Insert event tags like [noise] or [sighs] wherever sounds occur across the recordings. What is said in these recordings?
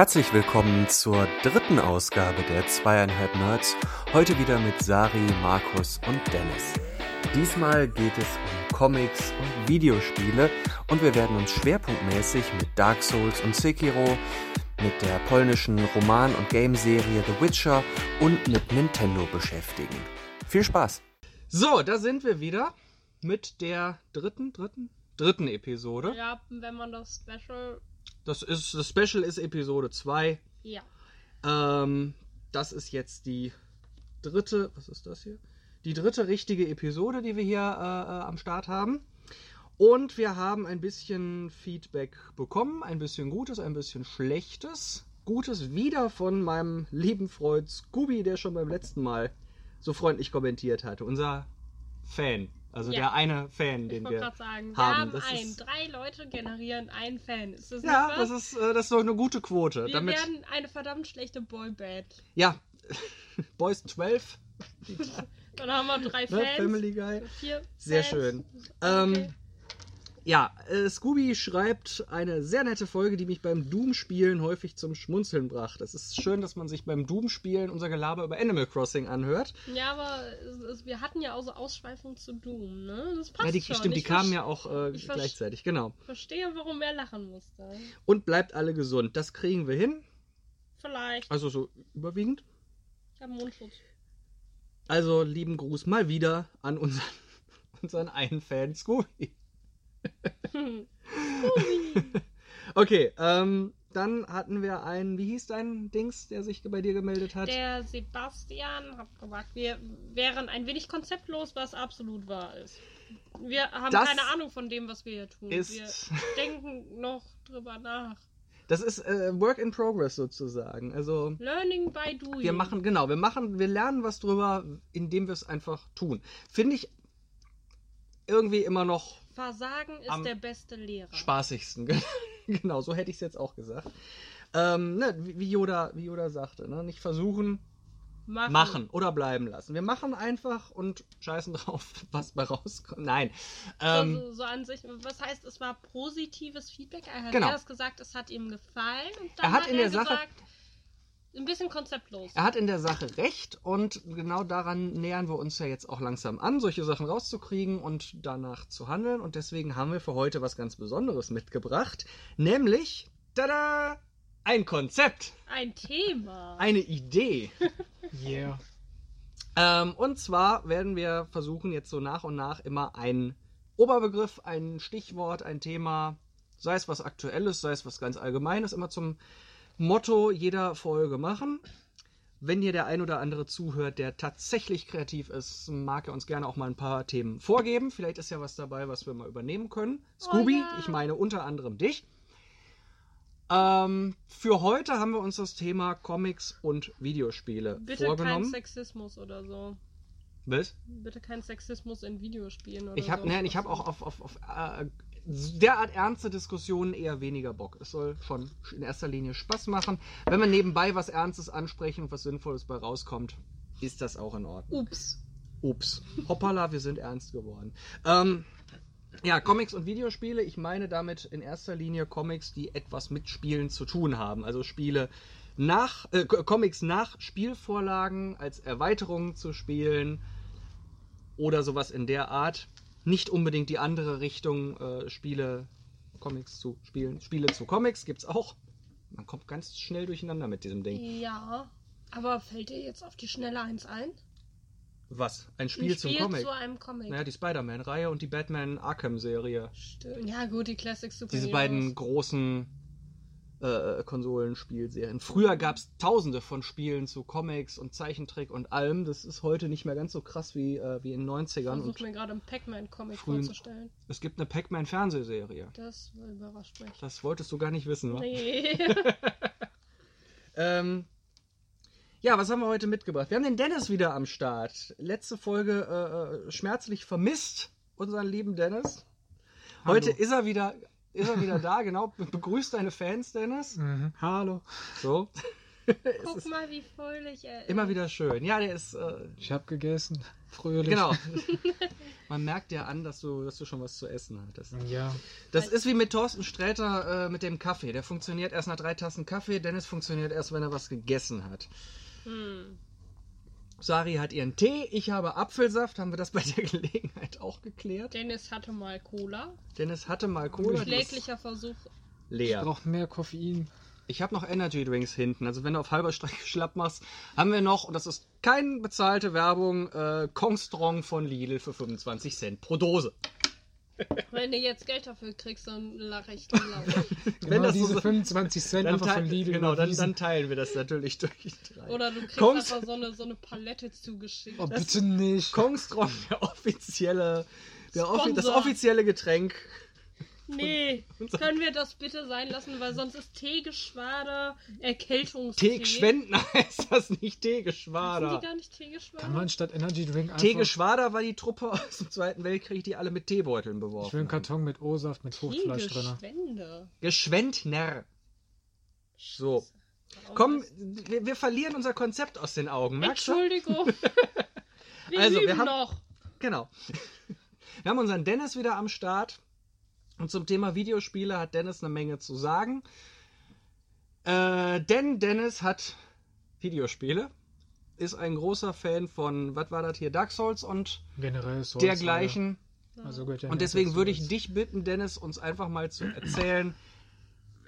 Herzlich willkommen zur dritten Ausgabe der Zweieinhalb Nerds. Heute wieder mit Sari, Markus und Dennis. Diesmal geht es um Comics und Videospiele und wir werden uns schwerpunktmäßig mit Dark Souls und Sekiro, mit der polnischen Roman- und Gameserie The Witcher und mit Nintendo beschäftigen. Viel Spaß! So, da sind wir wieder mit der dritten, dritten, dritten Episode. Ja, wenn man das Special. Das ist, das Special ist Episode 2. Ja. Ähm, das ist jetzt die dritte, was ist das hier? Die dritte richtige Episode, die wir hier äh, äh, am Start haben. Und wir haben ein bisschen Feedback bekommen, ein bisschen Gutes, ein bisschen Schlechtes. Gutes wieder von meinem lieben Freund Scooby, der schon beim letzten Mal so freundlich kommentiert hatte. Unser Fan. Also Ja. der eine Fan, Ich den wollte wir gerade sagen, wir haben. haben Das einen. ist- Drei Leute generieren einen Fan. Ist das Ja, das ist, äh, das ist doch eine gute Quote. Wir Damit, werden eine verdammt schlechte Boyband. ja, [laughs] Boys 12, Dann haben wir drei ne, Fans. Family Guy. Vier Sehr Fans. schön. Okay. Ähm, ja, äh, Scooby schreibt eine sehr nette Folge, die mich beim Doom-Spielen häufig zum Schmunzeln brachte. Es ist schön, dass man sich beim Doom-Spielen unser Gelaber über Animal Crossing anhört. ja, aber es, wir hatten ja auch so Ausschweifungen zu Doom, ne? Das passt Ja, die, schon. stimmt, die Ich kamen ja auch äh, gleichzeitig, genau. verstehe, warum er lachen musste. Und bleibt alle gesund. Das kriegen wir hin. Vielleicht. Also so überwiegend. Ich habe Mundschutz. Also lieben Gruß mal wieder an unseren, [laughs] unseren einen Fan Scooby. [laughs] Okay, ähm, dann hatten wir einen, wie hieß dein Dings, der sich bei dir gemeldet hat? Der Sebastian hat gesagt, wir wären ein wenig konzeptlos, was absolut wahr ist. Wir haben Das keine Ahnung von dem, was wir hier tun. Wir denken noch drüber nach. Das ist äh, Work in Progress sozusagen. Also Learning by doing. wir machen, genau, wir machen, wir lernen was drüber, indem wir es einfach tun. Finde ich irgendwie immer noch Versagen ist der beste Lehrer. spaßigsten. [laughs] genau, so hätte ich es jetzt auch gesagt. Ähm, ne, wie Yoda, wie Yoda sagte, ne? nicht versuchen, Machen. machen oder bleiben lassen. Wir machen einfach und scheißen drauf, [laughs] was bei rauskommt. Nein. Ähm, so, so, so an sich. Was heißt, es war positives Feedback? Er hat Genau. erst gesagt, es hat ihm gefallen. Und dann Er hat hat in er der Sache- gesagt, ein bisschen konzeptlos. Er hat in der Sache recht und genau daran nähern wir uns ja jetzt auch langsam an, solche Sachen rauszukriegen und danach zu handeln. Und deswegen haben wir für heute was ganz Besonderes mitgebracht, nämlich, tada, ein Konzept, Ein Thema. eine Idee. [laughs] Yeah. Ähm, und zwar werden wir versuchen, jetzt so nach und nach immer einen Oberbegriff, ein Stichwort, ein Thema, sei es was Aktuelles, sei es was ganz Allgemeines, immer zum Motto jeder Folge machen. Wenn hier der ein oder andere zuhört, der tatsächlich kreativ ist, mag er uns gerne auch mal ein paar Themen vorgeben. Vielleicht ist ja was dabei, was wir mal übernehmen können. Scooby, ja. ich meine unter anderem dich. Ähm, für heute haben wir uns das Thema Comics und Videospiele Bitte vorgenommen. kein Sexismus oder so. Was? Bitte kein Sexismus in Videospielen oder Ich habe so. ne, ich hab auch auf, auf, auf äh, derart ernste Diskussionen eher weniger Bock. Es soll schon in erster Linie Spaß machen. Wenn wir nebenbei was Ernstes ansprechen und was Sinnvolles bei rauskommt, ist das auch in Ordnung. Ups. Ups. Hoppala, wir sind ernst geworden. Ähm, ja, Comics und Videospiele. Ich meine damit in erster Linie Comics, die etwas mit Spielen zu tun haben. Also Spiele nach, äh, Co- Comics nach Spielvorlagen als Erweiterungen zu spielen oder sowas in der Art. Nicht unbedingt die andere Richtung, äh, Spiele, Comics zu spielen. Spiele zu Comics gibt's auch. Man kommt ganz schnell durcheinander mit diesem Ding. Ja. Aber fällt dir jetzt auf die Schnelle eins ein? Was? Ein Spiel, Ein zum Spiel Comic? zu einem Comic. Naja, die Spider-Man-Reihe und die Batman Arkham-Serie. Stimmt. Ja, gut, die Classic Super Diese beiden großen äh, Konsolenspielserien. Früher gab es tausende von Spielen zu Comics und Zeichentrick und allem. Das ist heute nicht mehr ganz so krass wie, äh, wie in den Ich 90ern. versuche Und mir gerade einen Pac-Man-Comic frühen- vorzustellen. es gibt eine Pac-Man-Fernsehserie. Das überrascht mich. Das wolltest du gar nicht wissen, wa? Nee. [laughs] Ähm, ja, was haben wir heute mitgebracht? Wir haben den Dennis wieder am Start. Letzte Folge äh, äh, schmerzlich vermisst, unseren lieben Dennis. Heute Hallo. ist er wieder, ist er wieder [laughs] da, genau. Be- Begrüßt deine Fans, Dennis. Mhm. Hallo. So. Guck [laughs] mal, wie fröhlich er ist. Immer wieder schön. Ja, der ist. Äh, Ich habe gegessen. [laughs] Fröhlich. genau. Man merkt ja an, dass du, dass du schon was zu essen hattest. Ja. Das ist wie mit Thorsten Sträter äh, mit dem Kaffee. Der funktioniert erst nach drei Tassen Kaffee. Dennis funktioniert erst, wenn er was gegessen hat. Hm. Sari hat ihren Tee. Ich habe Apfelsaft. Haben wir das bei der [laughs] Gelegenheit auch geklärt? Dennis hatte mal Cola. Dennis hatte mal Cola. Kläglicher Versuch. Ich leer. brauche mehr Koffein. Ich habe noch Energy Drinks hinten. Also wenn du auf halber Strecke [laughs] schlapp machst, haben wir noch, und das ist keine bezahlte Werbung, äh, Kong Strong von Lidl für 25 Cent pro Dose. Wenn du jetzt Geld dafür kriegst, dann lache ich dann laut. [laughs] Wenn Genau das diese so- 25 Cent Dann, einfach teil- von Lidl genau, dann, dann teilen wir das natürlich durch drei. Oder du kriegst Kommst- einfach so eine, so eine Palette zugeschickt. Oh, bitte nicht. Kong Strong, der offizielle, der offi das offizielle Getränk. Nee, [laughs] können wir das bitte sein lassen, weil sonst ist Teegeschwader Erkältungstee. Teegeschwendner [laughs] heißt das nicht Sind Teegeschwader. die gar nicht Teegeschwader? Kann man statt Energy Drink einfach... Teegeschwader war die Truppe [laughs] aus dem Zweiten Weltkrieg, die alle mit Teebeuteln Ich will beworfen einen. Karton mit O-Saft mit Fruchtfleisch drin. Geschwendner. So. Komm, wir, wir verlieren unser Konzept aus den Augen. Merkst du? Entschuldigung. Wir Also, wir haben- noch. Genau. Wir haben unseren Dennis wieder am Start. Und zum Thema Videospiele hat Dennis eine Menge zu sagen. Äh, denn Dennis hat Videospiele, ist ein großer Fan von, was war das hier, Dark Souls und Generell Souls. dergleichen. Also ja Und deswegen würde ich dich bitten, Dennis, uns einfach mal zu erzählen.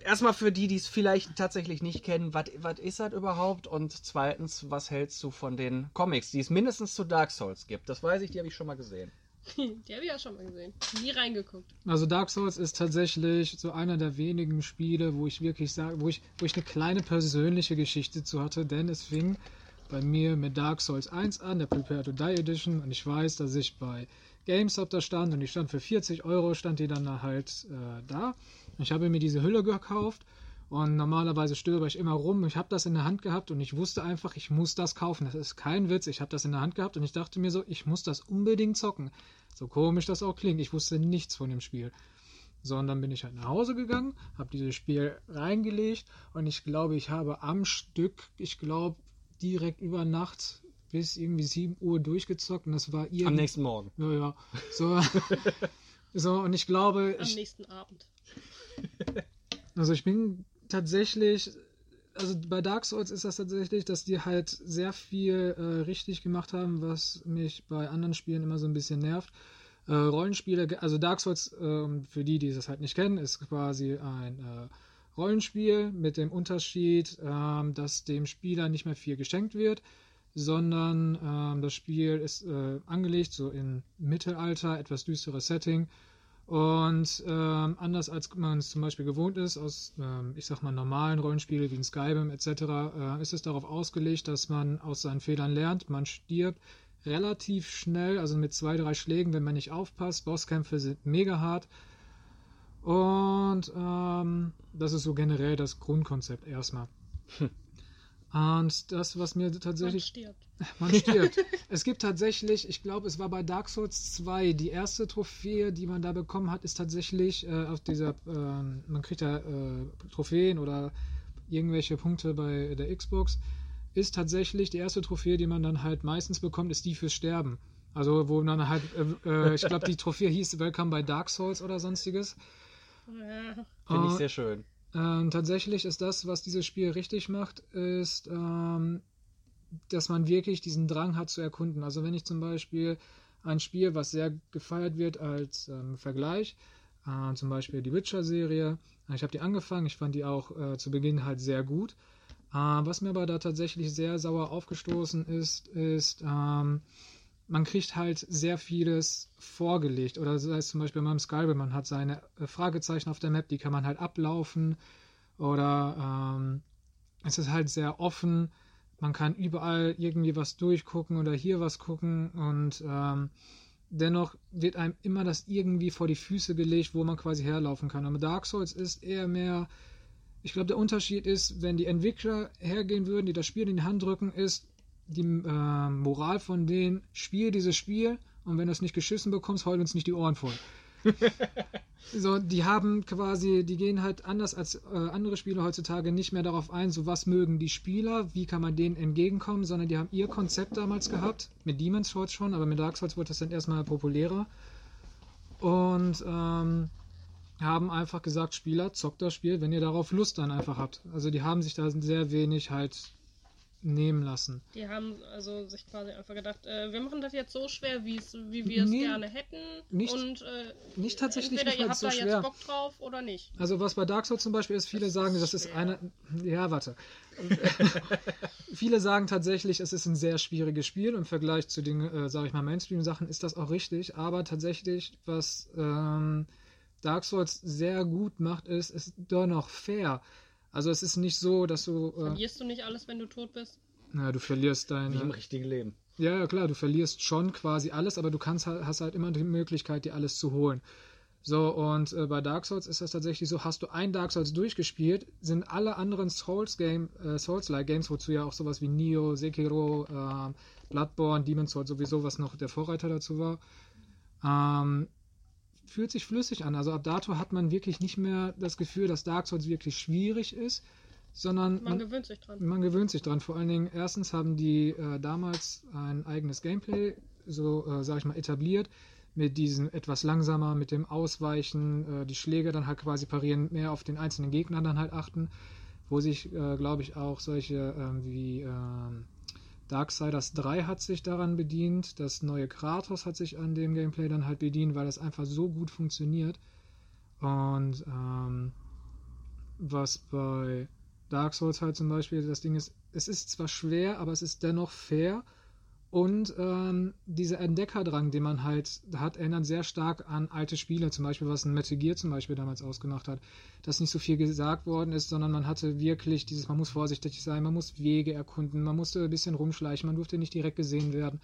Erstmal für die, die es vielleicht tatsächlich nicht kennen, was ist das überhaupt? Und zweitens, was hältst du von den Comics, die es mindestens zu Dark Souls gibt? Das weiß ich, die habe ich schon mal gesehen. [laughs] Die habe ich ja schon mal gesehen. Nie reingeguckt. Also Dark Souls ist tatsächlich so einer der wenigen Spiele, wo ich wirklich sage, wo ich, wo ich eine kleine persönliche Geschichte zu hatte, denn es fing bei mir mit Dark Souls 1 an, der Prepare to Die Edition, und ich weiß, dass ich bei GameStop da stand und ich stand für 40 Euro, stand die dann halt äh, da. Ich habe mir diese Hülle gekauft und normalerweise stöber ich immer rum. Ich habe das in der Hand gehabt und ich wusste einfach, ich muss das kaufen. Das ist kein Witz. Ich habe das in der Hand gehabt und ich dachte mir so, ich muss das unbedingt zocken. So komisch das auch klingt. Ich wusste nichts von dem Spiel. So, und dann bin ich halt nach Hause gegangen, habe dieses Spiel reingelegt und ich glaube, ich habe am Stück, ich glaube, direkt über Nacht bis irgendwie 7 Uhr durchgezockt und das war Am irgendwie. nächsten Morgen. Ja, ja. So, [laughs] so, und ich glaube, Am ich, nächsten Abend. also ich bin tatsächlich, also bei Dark Souls ist das tatsächlich, dass die halt sehr viel äh, richtig gemacht haben, was mich bei anderen Spielen immer so ein bisschen nervt. Äh, Rollenspiele, also Dark Souls, ähm, für die, die das halt nicht kennen, ist quasi ein äh, Rollenspiel mit dem Unterschied, ähm, dass dem Spieler nicht mehr viel geschenkt wird, sondern ähm, das Spiel ist äh, angelegt so in Mittelalter, etwas düsteres Setting. Und ähm, anders als man es zum Beispiel gewohnt ist, aus, ähm, ich sag mal, normalen Rollenspielen wie in Skyrim etc., äh, ist es darauf ausgelegt, dass man aus seinen Fehlern lernt. Man stirbt relativ schnell, also mit zwei, drei Schlägen, wenn man nicht aufpasst. Bosskämpfe sind mega hart. Und ähm, das ist so generell das Grundkonzept erstmal. Und das, was mir Man tatsächlich stirbt. man stirbt. [laughs] [laughs] es gibt tatsächlich, ich glaube, es war bei Dark Souls 2, die erste Trophäe, die man da bekommen hat, ist tatsächlich äh, auf dieser, ähm, man kriegt da äh, Trophäen oder irgendwelche Punkte bei der Xbox, ist tatsächlich die erste Trophäe, die man dann halt meistens bekommt, ist die fürs Sterben. Also wo man halt, äh, äh, ich glaube, die [laughs] Trophäe hieß Welcome bei Dark Souls oder sonstiges. Finde ich Äh, sehr schön. Ähm, tatsächlich ist das, was dieses Spiel richtig macht, ist, ähm, dass man wirklich diesen Drang hat zu erkunden. Also wenn ich zum Beispiel ein Spiel, was sehr gefeiert wird als ähm, Vergleich, äh, zum Beispiel die Witcher-Serie, ich habe die angefangen, ich fand die auch äh, zu Beginn halt sehr gut. Äh, was mir aber da tatsächlich sehr sauer aufgestoßen ist, ist, ähm, man kriegt halt sehr vieles vorgelegt. Oder sei es zum Beispiel beim Skyrim, man hat seine äh, Fragezeichen auf der Map, die kann man halt ablaufen. Oder ähm, es ist halt sehr offen. Man kann überall irgendwie was durchgucken oder hier was gucken. Und ähm, dennoch wird einem immer das irgendwie vor die Füße gelegt, wo man quasi herlaufen kann. Aber Dark Souls ist eher mehr. Ich glaube, der Unterschied ist, wenn die Entwickler hergehen würden, die das Spiel in die Hand drücken, ist, die äh, Moral von denen, spiel dieses Spiel und wenn du es nicht geschissen bekommst, heul uns nicht die Ohren voll. [laughs] So, die haben quasi, die gehen halt anders als äh, andere Spiele heutzutage nicht mehr darauf ein, so was mögen die Spieler, wie kann man denen entgegenkommen, sondern die haben ihr Konzept damals gehabt, mit Demon's Souls schon, aber mit Dark Souls wurde das dann erstmal populärer. Und ähm, haben einfach gesagt, Spieler, zockt das Spiel, wenn ihr darauf Lust dann einfach habt. Also die haben sich da sehr wenig halt nehmen lassen. Die haben also sich quasi einfach gedacht, äh, wir machen das jetzt so schwer, wie wir es Nee, gerne hätten. nicht- und äh, nicht tatsächlich entweder nicht ihr habt so da schwer. jetzt Bock drauf oder nicht. Also was bei Dark Souls zum Beispiel ist, viele Das sagen, ist das ist schwer. eine. Ja, warte. [laughs] viele sagen tatsächlich, es ist ein sehr schwieriges Spiel im Vergleich zu den, äh, sage ich mal, Mainstream-Sachen ist das auch richtig. Aber tatsächlich, was ähm, Dark Souls sehr gut macht, ist, ist doch noch fair. Also es ist nicht so, dass du, äh, Verlierst du nicht alles, wenn du tot bist? na, du verlierst Wie im richtigen Leben. Ja, ja, klar, du verlierst schon quasi alles, aber du kannst halt- hast halt immer die Möglichkeit, dir alles zu holen. So, und äh, bei Dark Souls ist das tatsächlich so, hast du ein Dark Souls durchgespielt, sind alle anderen Souls-Game, äh, Souls-like Games, wozu ja auch sowas wie Nioh, Sekiro, äh, Bloodborne, Demon's Souls sowieso, was noch der Vorreiter dazu war, ähm, fühlt sich flüssig an. Also ab dato hat man wirklich nicht mehr das Gefühl, dass Dark Souls wirklich schwierig ist, sondern Man gewöhnt sich dran. man gewöhnt sich dran. Vor allen Dingen, erstens haben die äh, damals ein eigenes Gameplay, so äh, sage ich mal, etabliert. Mit diesem etwas langsamer, mit dem Ausweichen, äh, die Schläge dann halt quasi parieren, mehr auf den einzelnen Gegner dann halt achten. Wo sich, äh, glaube ich, auch solche ähm, wie ähm, Darksiders 3 hat sich daran bedient. Das neue Kratos hat sich an dem Gameplay dann halt bedient, weil das einfach so gut funktioniert. Und ähm, was bei Dark Souls halt zum Beispiel das Ding ist, es ist zwar schwer, aber es ist dennoch fair. Und ähm, dieser Entdeckerdrang, den man halt hat, erinnert sehr stark an alte Spiele, zum Beispiel was ein Metal Gear zum Beispiel damals ausgemacht hat, dass nicht so viel gesagt worden ist, sondern man hatte wirklich dieses, man muss vorsichtig sein, man muss Wege erkunden, man musste ein bisschen rumschleichen, man durfte nicht direkt gesehen werden.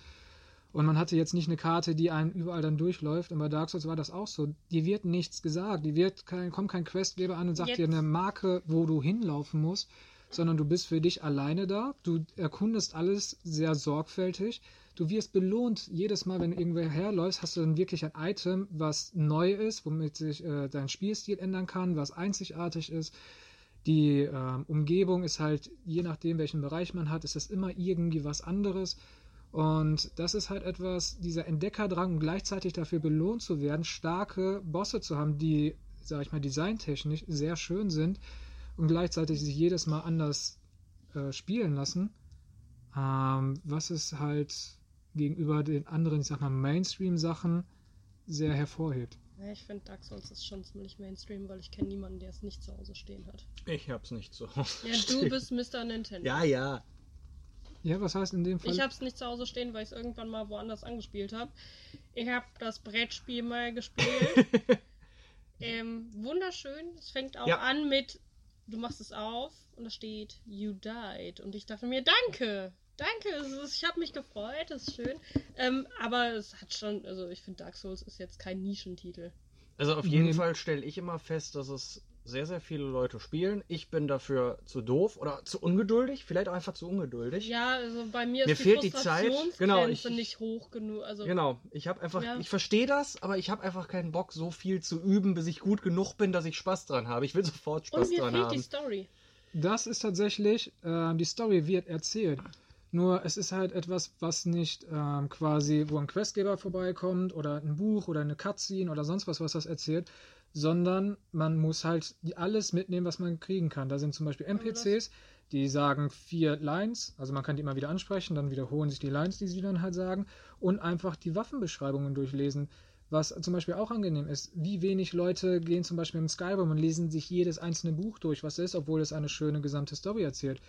Und man hatte jetzt nicht eine Karte, die einem überall dann durchläuft. Und bei Dark Souls war das auch so. Dir wird nichts gesagt. Die wird kein, kommt kein Questgeber an und sagt Jetzt- dir eine Marke, wo du hinlaufen musst, sondern du bist für dich alleine da. Du erkundest alles sehr sorgfältig. Du wirst belohnt jedes Mal, wenn du irgendwo herläufst, hast du dann wirklich ein Item, was neu ist, womit sich äh, dein Spielstil ändern kann, was einzigartig ist. Die ähm, Umgebung ist halt, je nachdem, welchen Bereich man hat, ist das immer irgendwie was anderes. Und das ist halt etwas, dieser Entdeckerdrang und gleichzeitig dafür belohnt zu werden, starke Bosse zu haben, die, sag ich mal, designtechnisch sehr schön sind und gleichzeitig sich jedes Mal anders äh, spielen lassen. Ähm, was es halt gegenüber den anderen, ich sag mal, Mainstream-Sachen sehr hervorhebt. Ja, ich finde Dark Souls ist schon ziemlich Mainstream, weil ich kenne niemanden, der es nicht zu Hause stehen hat. Ich hab's nicht so. Ja, du bist Mr. Nintendo. Ja, ja. Ja, was heißt in dem Fall? Ich habe es nicht zu Hause stehen, weil ich es irgendwann mal woanders angespielt habe. Ich habe das Brettspiel mal gespielt. [laughs] ähm, wunderschön. Es fängt auch Ja. an mit, du machst es auf und da steht, you died. Und ich dachte mir, danke. Danke, es ist, ich habe mich gefreut, das ist schön. Ähm, aber es hat schon, also ich finde Dark Souls ist jetzt kein Nischentitel. Also auf jeden Nee. Fall stelle ich immer fest, dass es sehr, sehr viele Leute spielen. Ich bin dafür zu doof oder zu ungeduldig, vielleicht auch einfach zu ungeduldig. Ja, also bei mir Mir ist fehlt die Zeit. Genau, ich- nicht hoch genug. Also Genau, ich habe einfach, Ja. ich verstehe das, aber ich habe einfach keinen Bock, so viel zu üben, bis ich gut genug bin, dass ich Spaß dran habe. Ich will sofort und Spaß mir dran fehlt haben. die Story. Das ist tatsächlich, ähm, die Story wird erzählt. Nur es ist halt etwas, was nicht ähm, quasi, wo ein Questgeber vorbeikommt oder ein Buch oder eine Cutscene oder sonst was, was das erzählt, sondern man muss halt alles mitnehmen, was man kriegen kann. Da sind zum Beispiel NPCs, die sagen vier Lines, also man kann die immer wieder ansprechen, dann wiederholen sich die Lines, die sie dann halt sagen, und einfach die Waffenbeschreibungen durchlesen. Was zum Beispiel auch angenehm ist, wie wenig Leute gehen zum Beispiel im Skyrim und lesen sich jedes einzelne Buch durch, was ist, obwohl es eine schöne gesamte Story erzählt.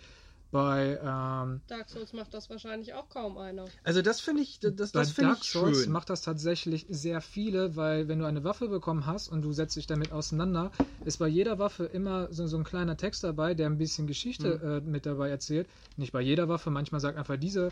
Bei, ähm, Dark Souls macht das wahrscheinlich auch kaum einer. Also das finde ich, das, das finde Dark ich Souls schön. macht das tatsächlich sehr viele, weil wenn du eine Waffe bekommen hast und du setzt dich damit auseinander, ist bei jeder Waffe immer so, so ein kleiner Text dabei, der ein bisschen Geschichte äh, mit dabei erzählt. Nicht bei jeder Waffe, manchmal sagt einfach diese.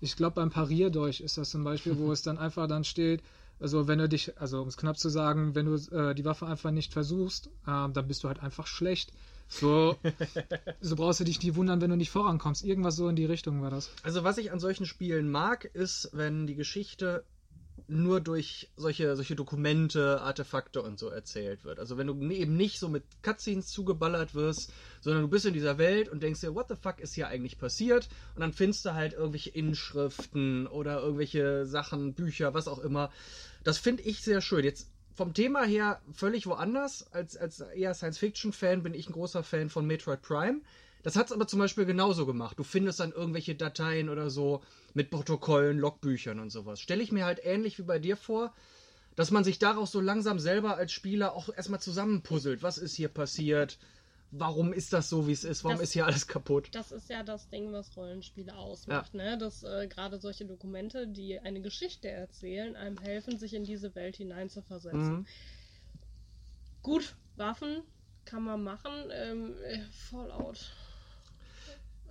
Ich glaube beim Parierdolch ist das zum Beispiel, wo [laughs] es dann einfach dann steht, also wenn du dich, also um es knapp zu sagen, wenn du äh, die Waffe einfach nicht versuchst, äh, dann bist du halt einfach schlecht. So, [laughs] so brauchst du dich nicht wundern, wenn du nicht vorankommst. Irgendwas so in die Richtung war das. Also was ich an solchen Spielen mag, ist, wenn die Geschichte nur durch solche, solche Dokumente, Artefakte und so erzählt wird. Also wenn du eben nicht so mit Cutscenes zugeballert wirst, sondern du bist in dieser Welt und denkst dir, what the fuck ist hier eigentlich passiert? Und dann findest du halt irgendwelche Inschriften oder irgendwelche Sachen, Bücher, was auch immer. Das finde ich sehr schön. Jetzt vom Thema her völlig woanders. Als, als eher Science-Fiction-Fan bin ich ein großer Fan von Metroid Prime. Das hat es aber zum Beispiel genauso gemacht. Du findest dann irgendwelche Dateien oder so mit Protokollen, Logbüchern und sowas. Stelle ich mir halt ähnlich wie bei dir vor, dass man sich daraus so langsam selber als Spieler auch erstmal zusammenpuzzelt. Was ist hier passiert? Warum ist das so, wie es ist? Warum Das- ist hier alles kaputt? Das ist ja das Ding, was Rollenspiele ausmacht, ne? Dass äh, gerade solche Dokumente, die eine Geschichte erzählen, einem helfen, sich in diese Welt hineinzuversetzen. Mhm. Gut, Waffen kann man machen. Ähm, äh, Fallout.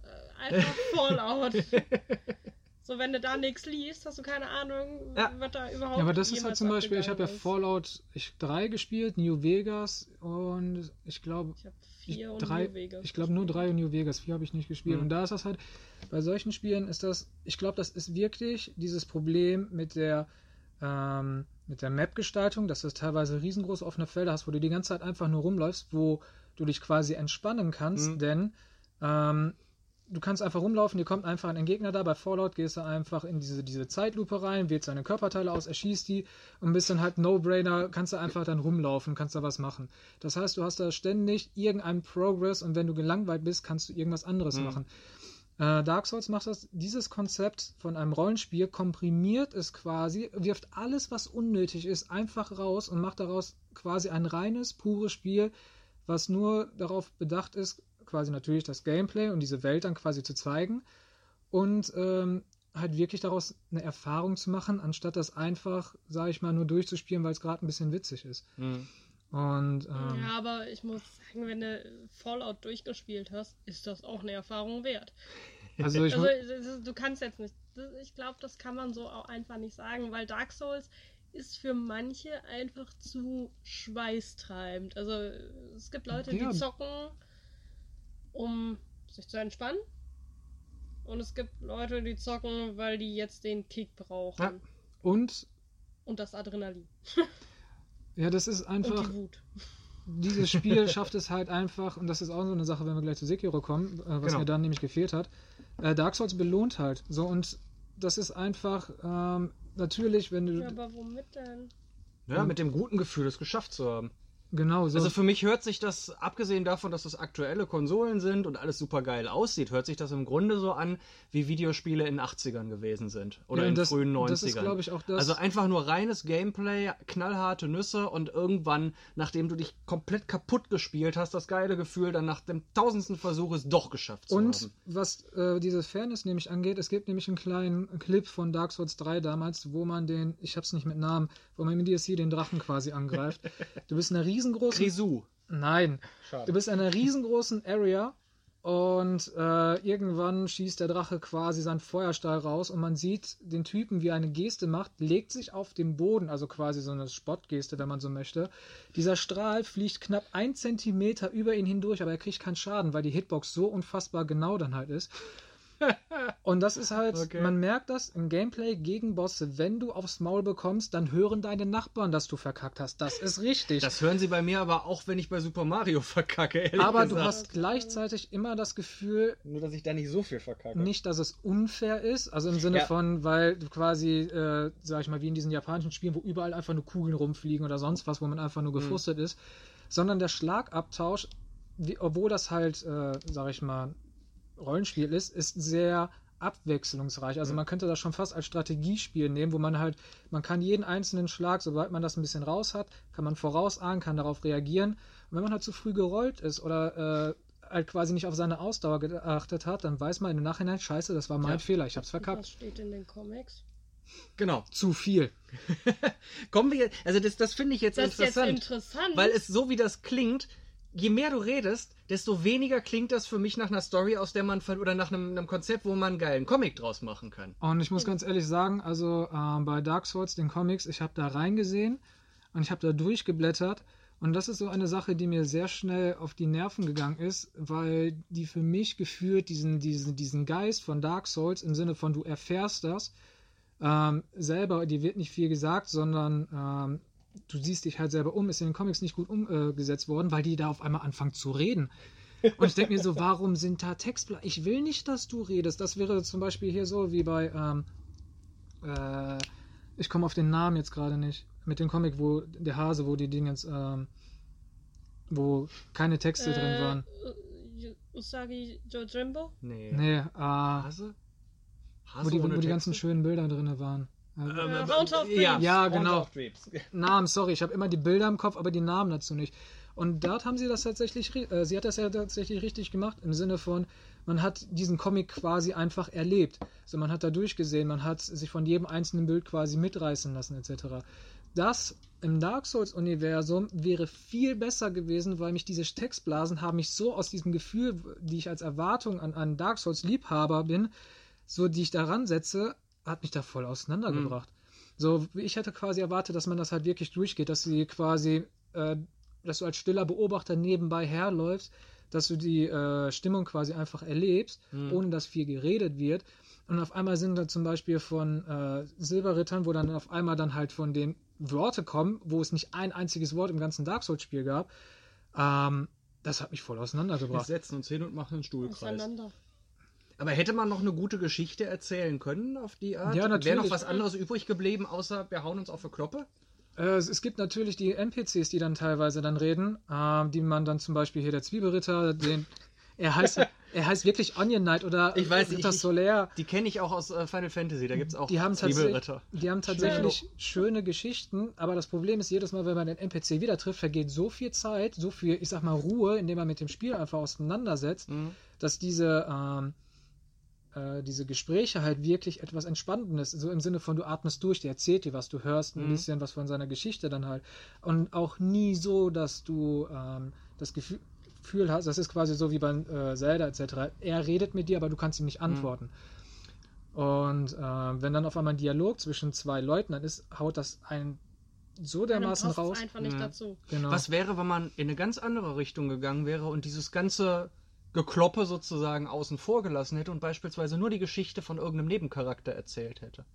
Äh, einfach [laughs] Fallout. [laughs] so, wenn du da nichts liest, hast du keine Ahnung, Ja. was da überhaupt Ja, aber das ist halt zum Beispiel, ich habe ja. Fallout ich, 3 gespielt, New Vegas und ich glaube, Ich habe vier und drei, New Vegas ich glaube nur drei und New Vegas, vier habe ich nicht gespielt. Mhm. Und da ist das halt, bei solchen Spielen ist das, ich glaube, das ist wirklich dieses Problem mit der, ähm, mit der Map-Gestaltung, dass du teilweise riesengroße offene Felder hast, wo du die ganze Zeit einfach nur rumläufst, wo du dich quasi entspannen kannst, Mhm. denn ähm, du kannst einfach rumlaufen, dir kommt einfach ein Gegner da. Bei Fallout gehst du einfach in diese, diese Zeitlupe rein, wählst seine Körperteile aus, erschießt die und bist dann halt No-Brainer, kannst du einfach dann rumlaufen, kannst da was machen. Das heißt, du hast da ständig irgendeinen Progress und wenn du gelangweilt bist, kannst du irgendwas anderes Mhm. machen. Äh, Dark Souls macht das, dieses Konzept von einem Rollenspiel, komprimiert es quasi, wirft alles, was unnötig ist, einfach raus und macht daraus quasi ein reines, pures Spiel, was nur darauf bedacht ist, quasi natürlich das Gameplay und diese Welt dann quasi zu zeigen und ähm, halt wirklich daraus eine Erfahrung zu machen, anstatt das einfach, sage ich mal, nur durchzuspielen, weil es gerade ein bisschen witzig ist. Mhm. Und ähm, Ja, aber ich muss sagen, wenn du Fallout durchgespielt hast, ist das auch eine Erfahrung wert. also ich Also du kannst jetzt nicht. Ich glaube, das kann man so auch einfach nicht sagen, weil Dark Souls ist für manche einfach zu schweißtreibend. Also es gibt Leute, Ja. die zocken, um sich zu entspannen. Und es gibt Leute, die zocken, weil die jetzt den Kick brauchen. Ja. und Und das Adrenalin. [laughs] ja, das ist Und einfach die Wut. dieses Spiel [laughs] schafft es halt einfach, und das ist auch so eine Sache, wenn wir gleich zu Sekiro kommen, äh, was Genau. mir dann nämlich gefehlt hat. Äh, Dark Souls belohnt halt. So, und das ist einfach, ähm, natürlich, wenn du. Ja, aber womit denn? Ja, mit dem guten Gefühl, es geschafft zu haben. Genau, so. Also für mich hört sich das, abgesehen davon, dass das aktuelle Konsolen sind und alles super geil aussieht, hört sich das im Grunde so an, wie Videospiele in den 80ern gewesen sind. Oder Ja, in und das- frühen 90ern. das ist, glaub ich, auch das- Also einfach nur reines Gameplay, knallharte Nüsse und irgendwann, nachdem du dich komplett kaputt gespielt hast, das geile Gefühl, dann nach dem tausendsten Versuch es doch geschafft zu Und haben. was äh, diese Fairness nämlich angeht, es gibt nämlich einen kleinen Clip von Dark Souls 3 damals, wo man den, ich hab's nicht mit Namen, wo man im DLC den Drachen quasi angreift. [laughs] Du bist in einer riesengroßen. Grisou. Nein. Schade. Du bist in einer riesengroßen Area und äh, irgendwann schießt der Drache quasi seinen Feuerstahl raus und man sieht den Typen, wie er eine Geste macht, legt sich auf den Boden, also quasi so eine Spottgeste, wenn man so möchte. Dieser Strahl fliegt knapp ein Zentimeter über ihn hindurch, aber er kriegt keinen Schaden, weil die Hitbox so unfassbar genau dann halt ist. Und das ist halt, Okay. man merkt das im Gameplay gegen Bosse, wenn du aufs Maul bekommst, dann hören deine Nachbarn, dass du verkackt hast. Das ist richtig. Das hören sie bei mir aber auch, wenn ich bei Super Mario [laughs] verkacke, ehrlich Aber gesagt. du hast gleichzeitig immer das Gefühl, Nur, dass ich da nicht so viel verkacke. nicht, dass es unfair ist, also im Sinne Ja. von, weil du quasi, äh, sag ich mal, wie in diesen japanischen Spielen, wo überall einfach nur Kugeln rumfliegen oder sonst was, wo man einfach nur Mhm. gefrustet ist, sondern der Schlagabtausch, wie, obwohl das halt, äh, sag ich mal, Rollenspiel ist, ist sehr abwechslungsreich. Also man könnte das schon fast als Strategiespiel nehmen, wo man halt, man kann jeden einzelnen Schlag, sobald man das ein bisschen raus hat, kann man vorausahnen, kann darauf reagieren. Und wenn man halt zu früh gerollt ist oder äh, halt quasi nicht auf seine Ausdauer geachtet hat, dann weiß man im Nachhinein, scheiße, das war mein Ja. Fehler, ich hab's Was verkackt. steht in den Comics? Genau. Zu viel. [laughs] Kommen wir jetzt, also das, das finde ich jetzt Das ist jetzt interessant. interessant. Weil es so wie das klingt, je mehr du redest, desto weniger klingt das für mich nach einer Story, aus der man oder nach einem, einem Konzept, wo man einen geilen Comic draus machen kann. Und ich muss ganz ehrlich sagen, also ähm, bei Dark Souls, den Comics, ich habe da reingesehen und ich habe da durchgeblättert. Und das ist so eine Sache, die mir sehr schnell auf die Nerven gegangen ist, weil die für mich gefühlt diesen, diesen, diesen Geist von Dark Souls im Sinne von du erfährst das, ähm, selber, die wird nicht viel gesagt, sondern ähm, du siehst dich halt selber um, ist in den Comics nicht gut umgesetzt worden, weil die da auf einmal anfangen zu reden. Und ich denke mir so, warum sind da Textblätter? Ich will nicht, dass du redest. Das wäre zum Beispiel hier so wie bei, ähm, äh, ich komme auf den Namen jetzt gerade nicht, mit dem Comic, wo der Hase, wo die Dingens, ähm, wo keine Texte drin waren. Äh, Usagi Jojimbo? Nee. Nee, äh, Hase? Hase wo die, wo die ganzen schönen Bilder drin waren. Äh, Ähm, Äh, ähm, Round of ja, Dreams. Ja, Round genau. [laughs] Namen, sorry, ich habe immer die Bilder im Kopf, aber die Namen dazu nicht. Und dort haben sie das tatsächlich, äh, sie hat das ja tatsächlich richtig gemacht, im Sinne von, man hat diesen Comic quasi einfach erlebt. Also man hat da durchgesehen, man hat sich von jedem einzelnen Bild quasi mitreißen lassen, etc. Das im Dark Souls-Universum wäre viel besser gewesen, weil mich diese Textblasen haben mich so aus diesem Gefühl, die ich als Erwartung an einen Dark Souls-Liebhaber bin, so die ich daran setze, hat mich da voll auseinandergebracht. So, ich hätte quasi erwartet, dass man das halt wirklich durchgeht, dass sie quasi, äh, dass du als stiller Beobachter nebenbei herläufst, dass du die äh, Stimmung quasi einfach erlebst, ohne dass viel geredet wird. Und auf einmal sind da zum Beispiel von äh, Silberrittern, wo dann auf einmal dann halt von den Worte kommen, wo es nicht ein einziges Wort im ganzen Dark Souls-Spiel gab. Ähm, das hat mich voll Wir auseinandergebracht. setzen uns hin und machen einen Stuhlkreis. Auseinander. Aber hätte man noch eine gute Geschichte erzählen können auf die Art? Ja, Wäre natürlich. noch was anderes übrig geblieben, außer wir hauen uns auf die Kloppe? Äh, es, gibt natürlich die NPCs, die dann teilweise dann reden, ähm, die man dann zum Beispiel hier der Zwiebelritter, den er heißt, [laughs] er heißt wirklich Onion Knight oder Ich weiß, Ritter ich- ich- Solaire. Die kenne ich auch aus äh, Final Fantasy, da gibt es auch Die haben, Zwiebelritter. die haben tatsächlich schöne Geschichten, aber das Problem ist, jedes Mal, wenn man den NPC wieder trifft, vergeht so viel Zeit, so viel, ich sag mal, Ruhe, indem man mit dem Spiel einfach auseinandersetzt, Mhm. dass diese, ähm, äh, diese Gespräche halt wirklich etwas Entspannendes, so im Sinne von, du atmest durch, der erzählt dir was, du hörst ein Mhm. bisschen was von seiner Geschichte dann halt. Und auch nie so, dass du ähm, das Gefühl Gefühl hast, das ist quasi so wie bei äh, Zelda etc. Er redet mit dir, aber du kannst ihm nicht antworten. Und äh, wenn dann auf einmal ein Dialog zwischen zwei Leuten dann ist, haut das einen so dermaßen raus. einfach nicht Mhm. dazu. Genau. Was wäre, wenn man in eine ganz andere Richtung gegangen wäre und dieses ganze Gekloppe sozusagen außen vor gelassen hätte und beispielsweise nur die Geschichte von irgendeinem Nebencharakter erzählt hätte?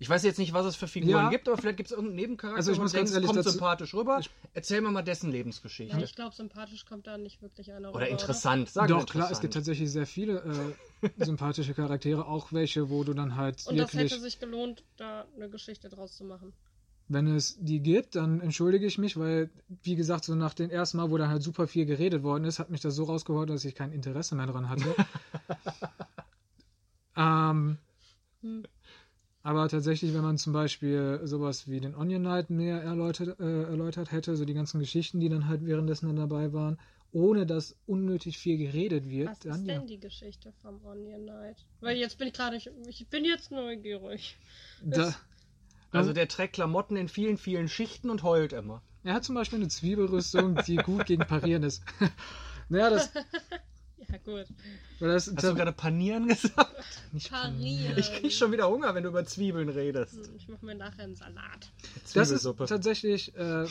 Ich weiß jetzt nicht, was es für Figuren Ja. gibt, aber vielleicht gibt es irgendeinen Nebencharakter, Also ich muss ganz denkst, kommt dazu- sympathisch rüber. Ich- Erzähl mir mal dessen Lebensgeschichte. Ja, ich glaube, sympathisch kommt da nicht wirklich einer Oder rüber, interessant, sagen wir Doch, klar, es gibt interessant. tatsächlich sehr viele äh, [laughs] sympathische Charaktere, auch welche, wo du dann halt Und das wirklich, hätte sich gelohnt, da eine Geschichte draus zu machen. Wenn es die gibt, dann entschuldige ich mich, weil, wie gesagt, so nach dem ersten Mal, wo dann halt super viel geredet worden ist, hat mich das so rausgeholt, dass ich kein Interesse mehr dran hatte. [laughs] ähm, Hm. aber tatsächlich, wenn man zum Beispiel sowas wie den Onion Knight mehr erläutert, äh, erläutert hätte, so die ganzen Geschichten, die dann halt währenddessen dann dabei waren, ohne dass unnötig viel geredet wird, Was dann ist ja. denn die Geschichte vom Onion Knight? Weil jetzt bin ich gerade, ich, ich bin jetzt neugierig. Da, Also der trägt Klamotten in vielen, vielen Schichten und heult immer. er hat zum Beispiel eine Zwiebelrüstung, die gut gegen Parieren ist. [laughs] naja, das, Ja, gut. das Hast du gerade panieren gesagt? nicht Parieren. Ich krieg schon wieder Hunger, wenn du über Zwiebeln redest. Hm, Ich mache mir nachher einen Salat. Das ist Zwiebelsuppe. tatsächlich, äh,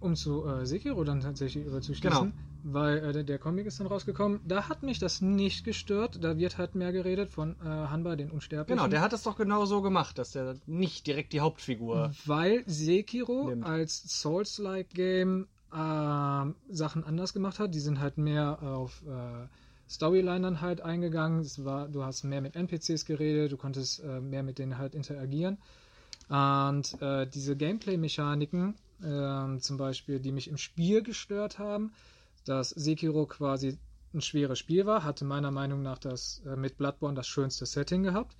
um zu äh, Sekiro dann tatsächlich überzuschließen, Genau. weil äh, der, der Comic ist dann rausgekommen. Da hat mich das nicht gestört. Da wird halt mehr geredet von äh, Hanba, den Unsterblichen. Genau, der hat es doch genau so gemacht, dass der nicht direkt die Hauptfigur. Weil Sekiro Nimmt. als Souls-like Game ähm, Sachen anders gemacht hat. Die sind halt mehr auf äh, Storyline halt eingegangen. Es war, du hast mehr mit NPCs geredet, du konntest äh, mehr mit denen halt interagieren. Und äh, diese Gameplay-Mechaniken, ähm, zum Beispiel, die mich im Spiel gestört haben, dass Sekiro quasi ein schweres Spiel war, hatte meiner Meinung nach das äh, mit Bloodborne das schönste Setting gehabt.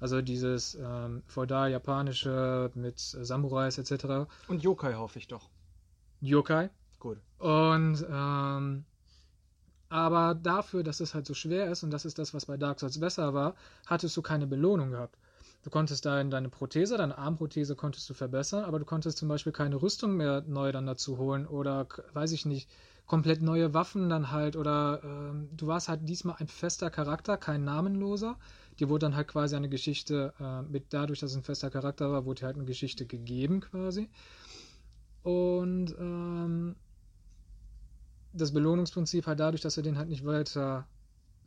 Also dieses ähm, feudal japanische mit äh, Samurais etc. Und Yokai hoffe ich doch. Yokai. Gut. Und ähm, aber dafür, dass es halt so schwer ist und das ist das, was bei Dark Souls besser war, hattest du keine Belohnung gehabt. Du konntest dein, deine Prothese, deine Armprothese konntest du verbessern, aber du konntest zum Beispiel keine Rüstung mehr neu dann dazu holen oder weiß ich nicht, komplett neue Waffen dann halt oder ähm, du warst halt diesmal ein fester Charakter, kein namenloser. Dir wurde dann halt quasi eine Geschichte, äh, mit dadurch, dass es ein fester Charakter war, wurde dir halt eine Geschichte gegeben quasi. Und ähm, das Belohnungsprinzip halt dadurch, dass du den halt nicht weiter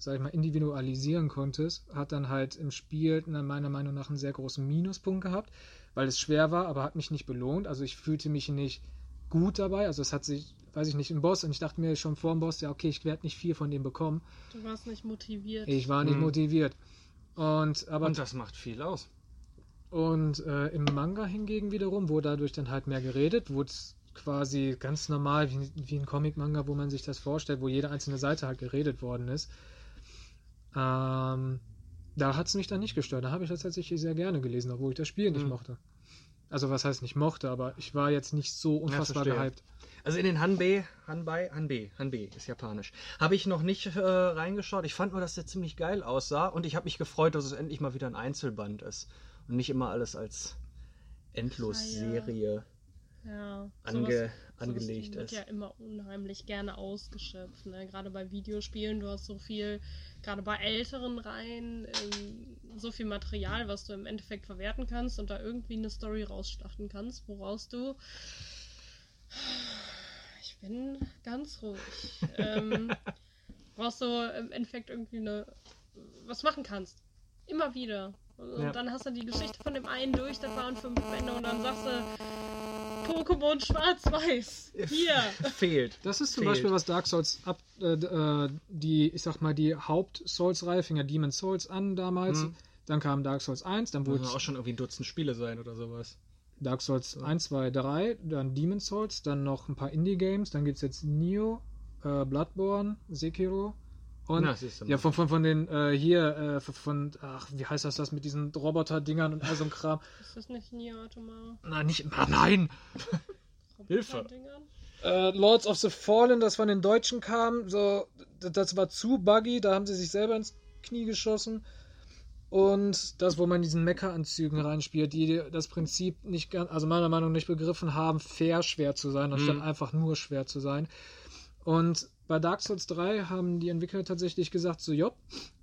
sag ich mal, individualisieren konntest, hat dann halt im Spiel meiner Meinung nach einen sehr großen Minuspunkt gehabt, weil es schwer war, aber hat mich nicht belohnt. Also ich fühlte mich nicht gut dabei. Also es hat sich, weiß ich nicht, im Boss und ich dachte mir schon vor dem Boss, ja, okay, ich werde nicht viel von dem bekommen. Du warst nicht motiviert. Ich war nicht Mhm. motiviert. Und aber Und das macht viel aus. Und äh, im Manga hingegen wiederum wurde dadurch dann halt mehr geredet, wurde es quasi ganz normal, wie, wie ein Comic-Manga, wo man sich das vorstellt, wo jede einzelne Seite halt geredet worden ist. Ähm, da hat es mich dann nicht gestört. Da habe ich das tatsächlich sehr gerne gelesen, obwohl ich das Spiel nicht Mhm. mochte. Also was heißt nicht mochte, aber ich war jetzt nicht so unfassbar verstehe. gehypt. Also in den Hanbei, Hanbei, Hanbei, Hanbei ist japanisch. Habe ich noch nicht äh, reingeschaut. Ich fand nur, dass der ziemlich geil aussah und ich habe mich gefreut, dass es endlich mal wieder ein Einzelband ist und nicht immer alles als Endlosserie Ja. ange, sowas- angelegt sowas ist. wird ja immer unheimlich gerne ausgeschöpft. Ne? Gerade bei Videospielen, du hast so viel, gerade bei älteren Reihen, ähm, so viel Material, was du im Endeffekt verwerten kannst und da irgendwie eine Story rausschlachten kannst, woraus du. [sighs] Ich bin ganz ruhig. ähm, [laughs] woraus du im Endeffekt irgendwie eine, was machen kannst. Immer wieder. Und Ja. dann hast du die Geschichte von dem einen durch, das waren fünf Bände und dann sagst du, Pokémon Schwarz-Weiß. Hier. [laughs] Fehlt. Das ist zum Fehlt. Beispiel, was Dark Souls ab, äh, äh, die, ich sag mal, die Haupt-Souls-Reihe fing ja Demon Souls an damals. Mhm. Dann kam Dark Souls 1, dann wurde Muss auch schon irgendwie ein Dutzend Spiele sein oder sowas. Dark Souls 1, 2, 3, dann Demon Souls, dann noch ein paar Indie-Games, dann gibt es jetzt Neo, äh, Bloodborne, Sekiro und Na, ja, von, von, von den äh, hier, äh, von- von, ach, wie heißt das, das mit diesen Roboter-Dingern und all so ein Kram. [laughs] Ist das nicht Nier Automata? Na, nicht, ah, nein! Hilfe. Äh, Lords of the Fallen, das von den Deutschen kam, so, das war zu buggy, da haben sie sich selber ins Knie geschossen. Und das, wo man in diesen Mecha-Anzügen reinspielt, die das Prinzip nicht ganz, also meiner Meinung nach nicht begriffen haben, fair schwer zu sein, anstatt Mhm. einfach nur schwer zu sein. Und bei Dark Souls 3 haben die Entwickler tatsächlich gesagt, so, jopp,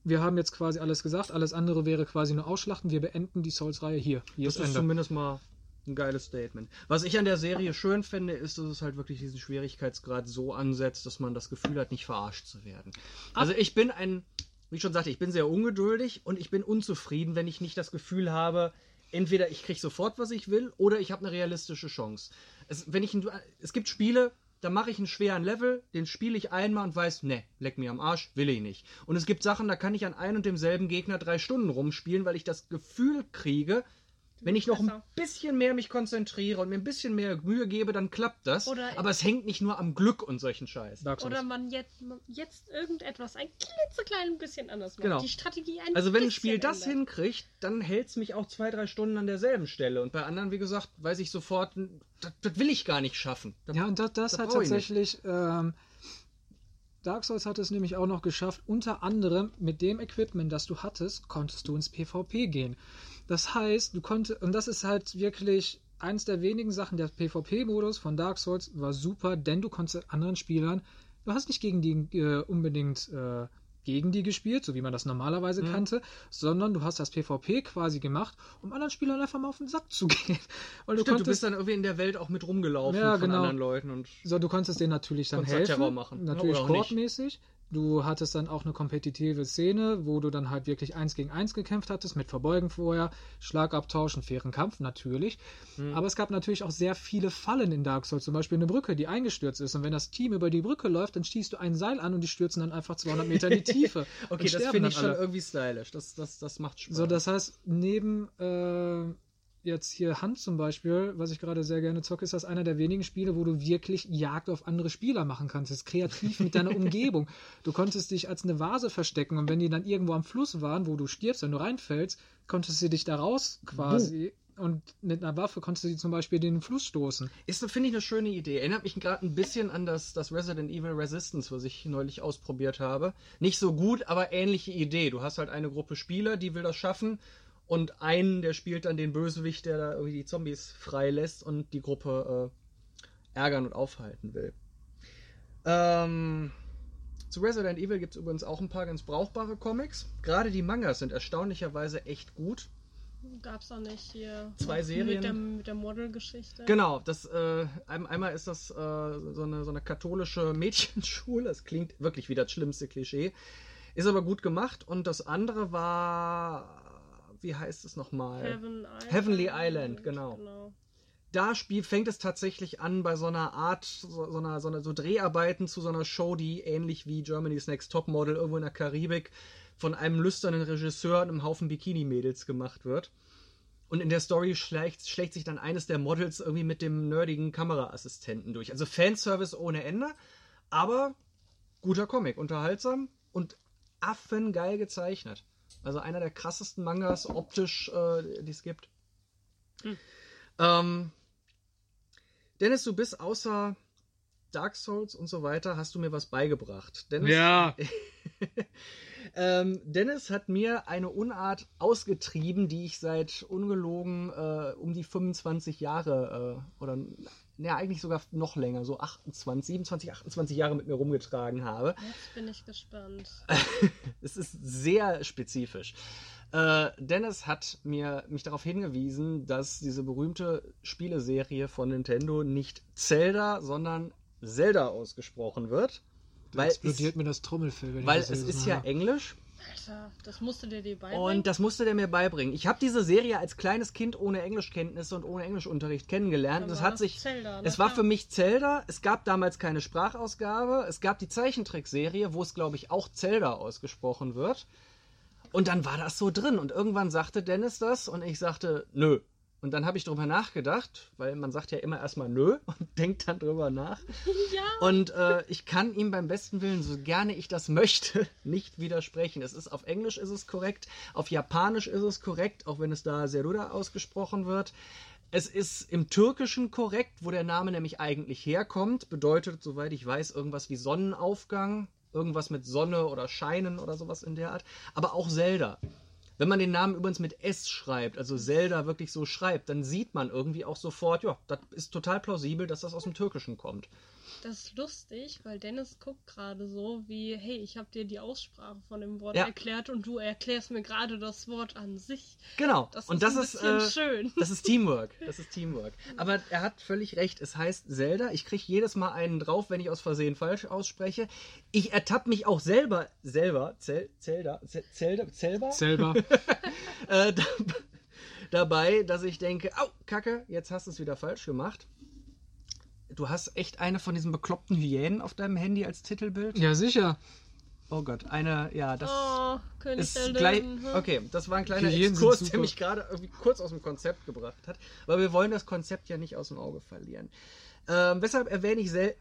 wir haben jetzt quasi alles gesagt, alles andere wäre quasi nur Ausschlachten, wir beenden die Souls-Reihe hier. Hier Das ist ist zumindest mal ein geiles Statement. Was ich an der Serie schön finde, ist, dass es halt wirklich diesen Schwierigkeitsgrad so ansetzt, dass man das Gefühl hat, nicht verarscht zu werden. Also ich bin ein, wie ich schon sagte, ich bin sehr ungeduldig und ich bin unzufrieden, wenn ich nicht das Gefühl habe, entweder ich kriege sofort, was ich will, oder ich habe eine realistische Chance. Es, wenn ich, es gibt Spiele, da mache ich einen schweren Level, den spiele ich einmal und weiß, ne, leck mir am Arsch, will ich nicht. Und es gibt Sachen, da kann ich an ein und demselben Gegner drei Stunden rumspielen, weil ich das Gefühl kriege, wenn ich noch ein bisschen mehr mich konzentriere und mir ein bisschen mehr Mühe gebe, dann klappt das. Oder- Aber es hängt nicht nur am Glück und solchen Scheiß. Oder man jetzt, jetzt irgendetwas ein klitzeklein bisschen anders macht. Genau. Die Strategie ein Also wenn ein Spiel das ändert. hinkriegt, dann hält es mich auch zwei, drei Stunden an derselben Stelle. Und bei anderen, wie gesagt, weiß ich sofort, das, das will ich gar nicht schaffen. Da- Ja, und das, das das hat tatsächlich. Ähm, Dark Souls hat es nämlich auch noch geschafft, unter anderem mit dem Equipment, das du hattest, konntest du ins PvP gehen. Das heißt, du konntest, und das ist halt wirklich eins der wenigen Sachen, der PvP-Modus von Dark Souls war super, denn du konntest anderen Spielern, du hast nicht gegen die äh, unbedingt äh, gegen die gespielt, so wie man das normalerweise Mhm. kannte, sondern du hast das PvP quasi gemacht, um anderen Spielern einfach mal auf den Sack zu [laughs] gehen. Und du Stimmt, du bist dann irgendwie in der Welt auch mit rumgelaufen Ja, von genau. anderen Leuten. Und so, du konntest denen natürlich dann helfen. Machen. Natürlich koopmäßig. Du hattest dann auch eine kompetitive Szene, wo du dann halt wirklich eins gegen eins gekämpft hattest, mit Verbeugen vorher, Schlagabtausch, einen fairen Kampf, natürlich. Hm. Aber es gab natürlich auch sehr viele Fallen in Dark Souls, zum Beispiel eine Brücke, die eingestürzt ist. Und wenn das Team über die Brücke läuft, dann schießt du ein Seil an und die stürzen dann einfach 200 Meter in die Tiefe. [laughs] okay, das finde ich schon irgendwie stylisch. Das, das, das macht Spaß. So, das heißt, neben äh, jetzt hier Hand zum Beispiel, was ich gerade sehr gerne zocke, ist das einer der wenigen Spiele, wo du wirklich Jagd auf andere Spieler machen kannst. Das ist kreativ mit deiner [laughs] Umgebung. Du konntest dich als eine Vase verstecken und wenn die dann irgendwo am Fluss waren, wo du stirbst, wenn du reinfällst, konntest du dich da raus quasi. Und mit einer Waffe konntest du die zum Beispiel in den Fluss stoßen. Ist, finde ich, eine schöne Idee. Erinnert mich gerade ein bisschen an das, das Resident Evil Resistance, was ich neulich ausprobiert habe. Nicht so gut, aber ähnliche Idee. Du hast halt eine Gruppe Spieler, die will das schaffen. Und einen, der spielt dann den Bösewicht, der da irgendwie die Zombies freilässt und die Gruppe äh, ärgern und aufhalten will. Ähm, zu Resident Evil gibt es übrigens auch ein paar ganz brauchbare Comics. Gerade die Mangas sind erstaunlicherweise echt gut. Gab's da nicht hier. Zwei mit Serien. der, mit der Model-Geschichte. Genau, das äh, ein, einmal ist das äh, so, eine, so eine katholische [laughs] Mädchenschule, das klingt wirklich wie das schlimmste Klischee. Ist aber gut gemacht. Und das andere war, wie heißt es nochmal? Heaven Island. Heavenly Island, genau. da spiel, fängt es tatsächlich an bei so einer Art, so, so, einer, so, einer, so Dreharbeiten zu so einer Show, die ähnlich wie Germany's Next Topmodel irgendwo in der Karibik von einem lüsternen Regisseur und einem Haufen Bikini-Mädels gemacht wird. Und in der Story schlägt, schlägt sich dann eines der Models irgendwie mit dem nerdigen Kameraassistenten durch. Also Fanservice ohne Ende, aber guter Comic, unterhaltsam und affengeil gezeichnet. Also einer der krassesten Mangas optisch, äh, die es gibt. Hm. Ähm, Dennis, du bist außer Dark Souls und so weiter, hast du mir was beigebracht. Dennis, Ja, [laughs] ähm, Dennis hat mir eine Unart ausgetrieben, die ich seit ungelogen äh, um die 25 Jahre äh, oder ja, eigentlich sogar noch länger, so 28, 27, 28 Jahre mit mir rumgetragen habe. Jetzt bin ich gespannt. [laughs] Es ist sehr spezifisch. Äh, Dennis hat mir, mich darauf hingewiesen, dass diese berühmte Spieleserie von Nintendo nicht Zelda, sondern Zelda ausgesprochen wird. da Weil, explodiert es, mir das Trommelfell. Wenn weil ich es ist ja höre. Englisch Alter, das musste der dir beibringen. und das musste der mir beibringen. Ich habe diese Serie als kleines Kind ohne Englischkenntnisse und ohne Englischunterricht kennengelernt. Dann Das hat das sich, Zelda, es war für mich Zelda. Es gab damals keine Sprachausgabe. Es gab die Zeichentrickserie, wo es glaube ich auch Zelda ausgesprochen wird. Und dann war das so drin. Und irgendwann sagte Dennis das und ich sagte, nö. Und dann habe ich drüber nachgedacht, weil man sagt ja immer erstmal nö [laughs] und denkt dann drüber nach. [laughs] Ja. Und äh, ich kann ihm beim besten Willen, so gerne ich das möchte, [laughs] nicht widersprechen. Es ist auf Englisch ist es korrekt, auf Japanisch ist es korrekt, auch wenn es da Seruda ausgesprochen wird. Es ist im Türkischen korrekt, wo der Name nämlich eigentlich herkommt. Bedeutet, soweit ich weiß, irgendwas wie Sonnenaufgang, irgendwas mit Sonne oder Scheinen oder sowas in der Art. Aber auch Zelda. Wenn man den Namen übrigens mit S schreibt, also Zelda wirklich so schreibt, dann sieht man irgendwie auch sofort, ja, das ist total plausibel, dass das aus dem Türkischen kommt. Das ist lustig, weil Dennis guckt gerade so wie, hey, ich habe dir die Aussprache von dem Wort Ja. erklärt und du erklärst mir gerade das Wort an sich. Genau. Das und ist das ein ist bisschen äh, schön. Das ist Teamwork. [laughs] Das ist Teamwork. Aber er hat völlig recht. Es heißt Zelda. Ich kriege jedes Mal einen drauf, wenn ich aus Versehen falsch ausspreche. Ich ertappe mich auch selber, selber, Zel, Zelda, Zel- Zelda, selber, Selber. [laughs] äh, da, dabei, dass ich denke, au, Kacke, jetzt hast du es wieder falsch gemacht. Du hast echt eine von diesen bekloppten Hyänen auf deinem Handy als Titelbild? ja, sicher. Oh Gott, eine, ja, das oh, König ist gleich. Hm? Okay, das war ein kleiner Hyänen Exkurs, der mich gerade irgendwie kurz aus dem Konzept gebracht hat. Aber wir wollen das Konzept ja nicht aus dem Auge verlieren. Ähm, weshalb erwähne ich Zel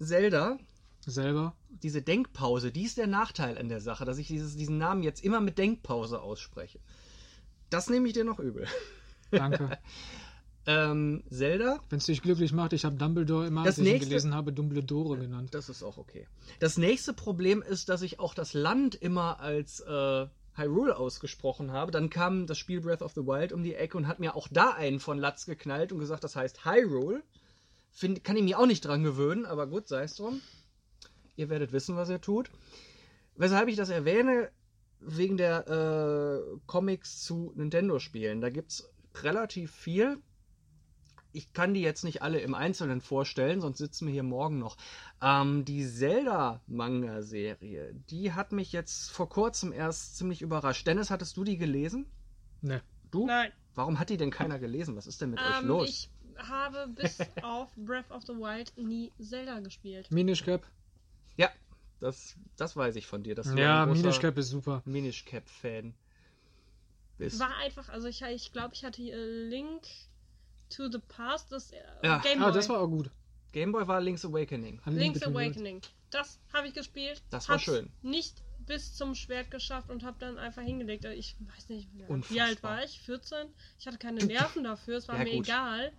Zelda? Selber. Diese Denkpause, die ist der Nachteil an der Sache, dass ich dieses, diesen Namen jetzt immer mit Denkpause ausspreche. Das nehme ich dir noch übel. Danke. [laughs] Ähm, Zelda, Wenn es dich glücklich macht, ich habe Dumbledore immer, Das als ich ihn nächste- gelesen habe, Dumbledore genannt. das ist auch okay. Das nächste Problem ist, dass ich auch das Land immer als äh, Hyrule ausgesprochen habe. Dann kam das Spiel Breath of the Wild um die Ecke und hat mir auch da einen von Latz geknallt und gesagt, das heißt Hyrule. Find, kann ich mich auch nicht dran gewöhnen, aber gut, sei es drum. Ihr werdet wissen, was er tut. Weshalb ich das erwähne, wegen der äh, Comics zu Nintendo-Spielen. Da gibt es relativ viel. Ich kann die jetzt nicht alle im Einzelnen vorstellen, sonst sitzen wir hier morgen noch. Ähm, die Zelda-Manga-Serie, die hat mich jetzt vor kurzem erst ziemlich überrascht. Dennis, hattest du die gelesen? Ne. Du? Nein, Warum hat die denn keiner gelesen? Was ist denn mit euch ähm, los? ich habe bis [laughs] auf Breath of the Wild nie Zelda gespielt. Minish Cap. Ja, das, das weiß ich von dir. Dass du Ja, Minish Cap ist super. Minish Cap-Fan. War einfach, also ich, ich glaube, ich hatte hier Link to the Past, das äh, Ja. Game Boy. Ah, das war auch gut. Gameboy war Link's Awakening. Link's. Awakening. Das habe ich gespielt. Das war schön. Nicht bis zum Schwert geschafft und habe dann einfach hingelegt. Ich weiß nicht, wie alt- wie Unfassbar. alt war ich? 14? Ich hatte keine [laughs] Nerven dafür, es war Ja, mir gut. egal.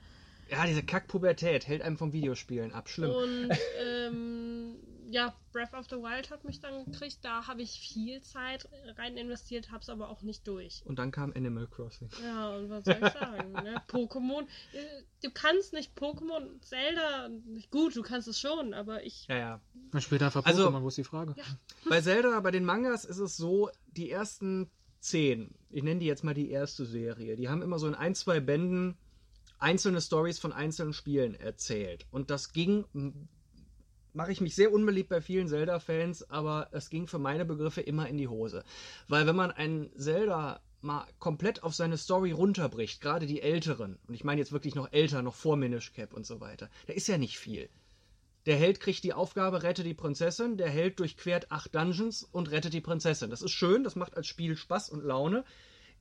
Ja, diese Kack-Pubertät hält einem vom Videospielen ab. Schlimm. Und [laughs] ähm, ja, Breath of the Wild hat mich dann gekriegt. Da habe ich viel Zeit rein investiert, habe es aber auch nicht durch. Und dann kam Animal Crossing. Ja, und was soll ich sagen? ne? [laughs] Pokémon, äh, du kannst nicht Pokémon, Zelda, gut, du kannst es schon, aber ich Ja, ja. Man spielt einfach Also- Pokémon, wo ist die Frage? [laughs] Bei Zelda, bei den Mangas ist es so, die ersten zehn, ich nenne die jetzt mal die erste Serie, die haben immer so in ein, zwei Bänden einzelne Stories von einzelnen Spielen erzählt. Und das ging mache ich mich sehr unbeliebt bei vielen Zelda-Fans, aber es ging für meine Begriffe immer in die Hose. Weil wenn man ein Zelda mal komplett auf seine Story runterbricht, gerade die älteren, und ich meine jetzt wirklich noch älter, noch vor Minish Cap und so weiter, da ist ja nicht viel. Der Held kriegt die Aufgabe, rette die Prinzessin, der Held durchquert acht Dungeons und rettet die Prinzessin. Das ist schön, das macht als Spiel Spaß und Laune.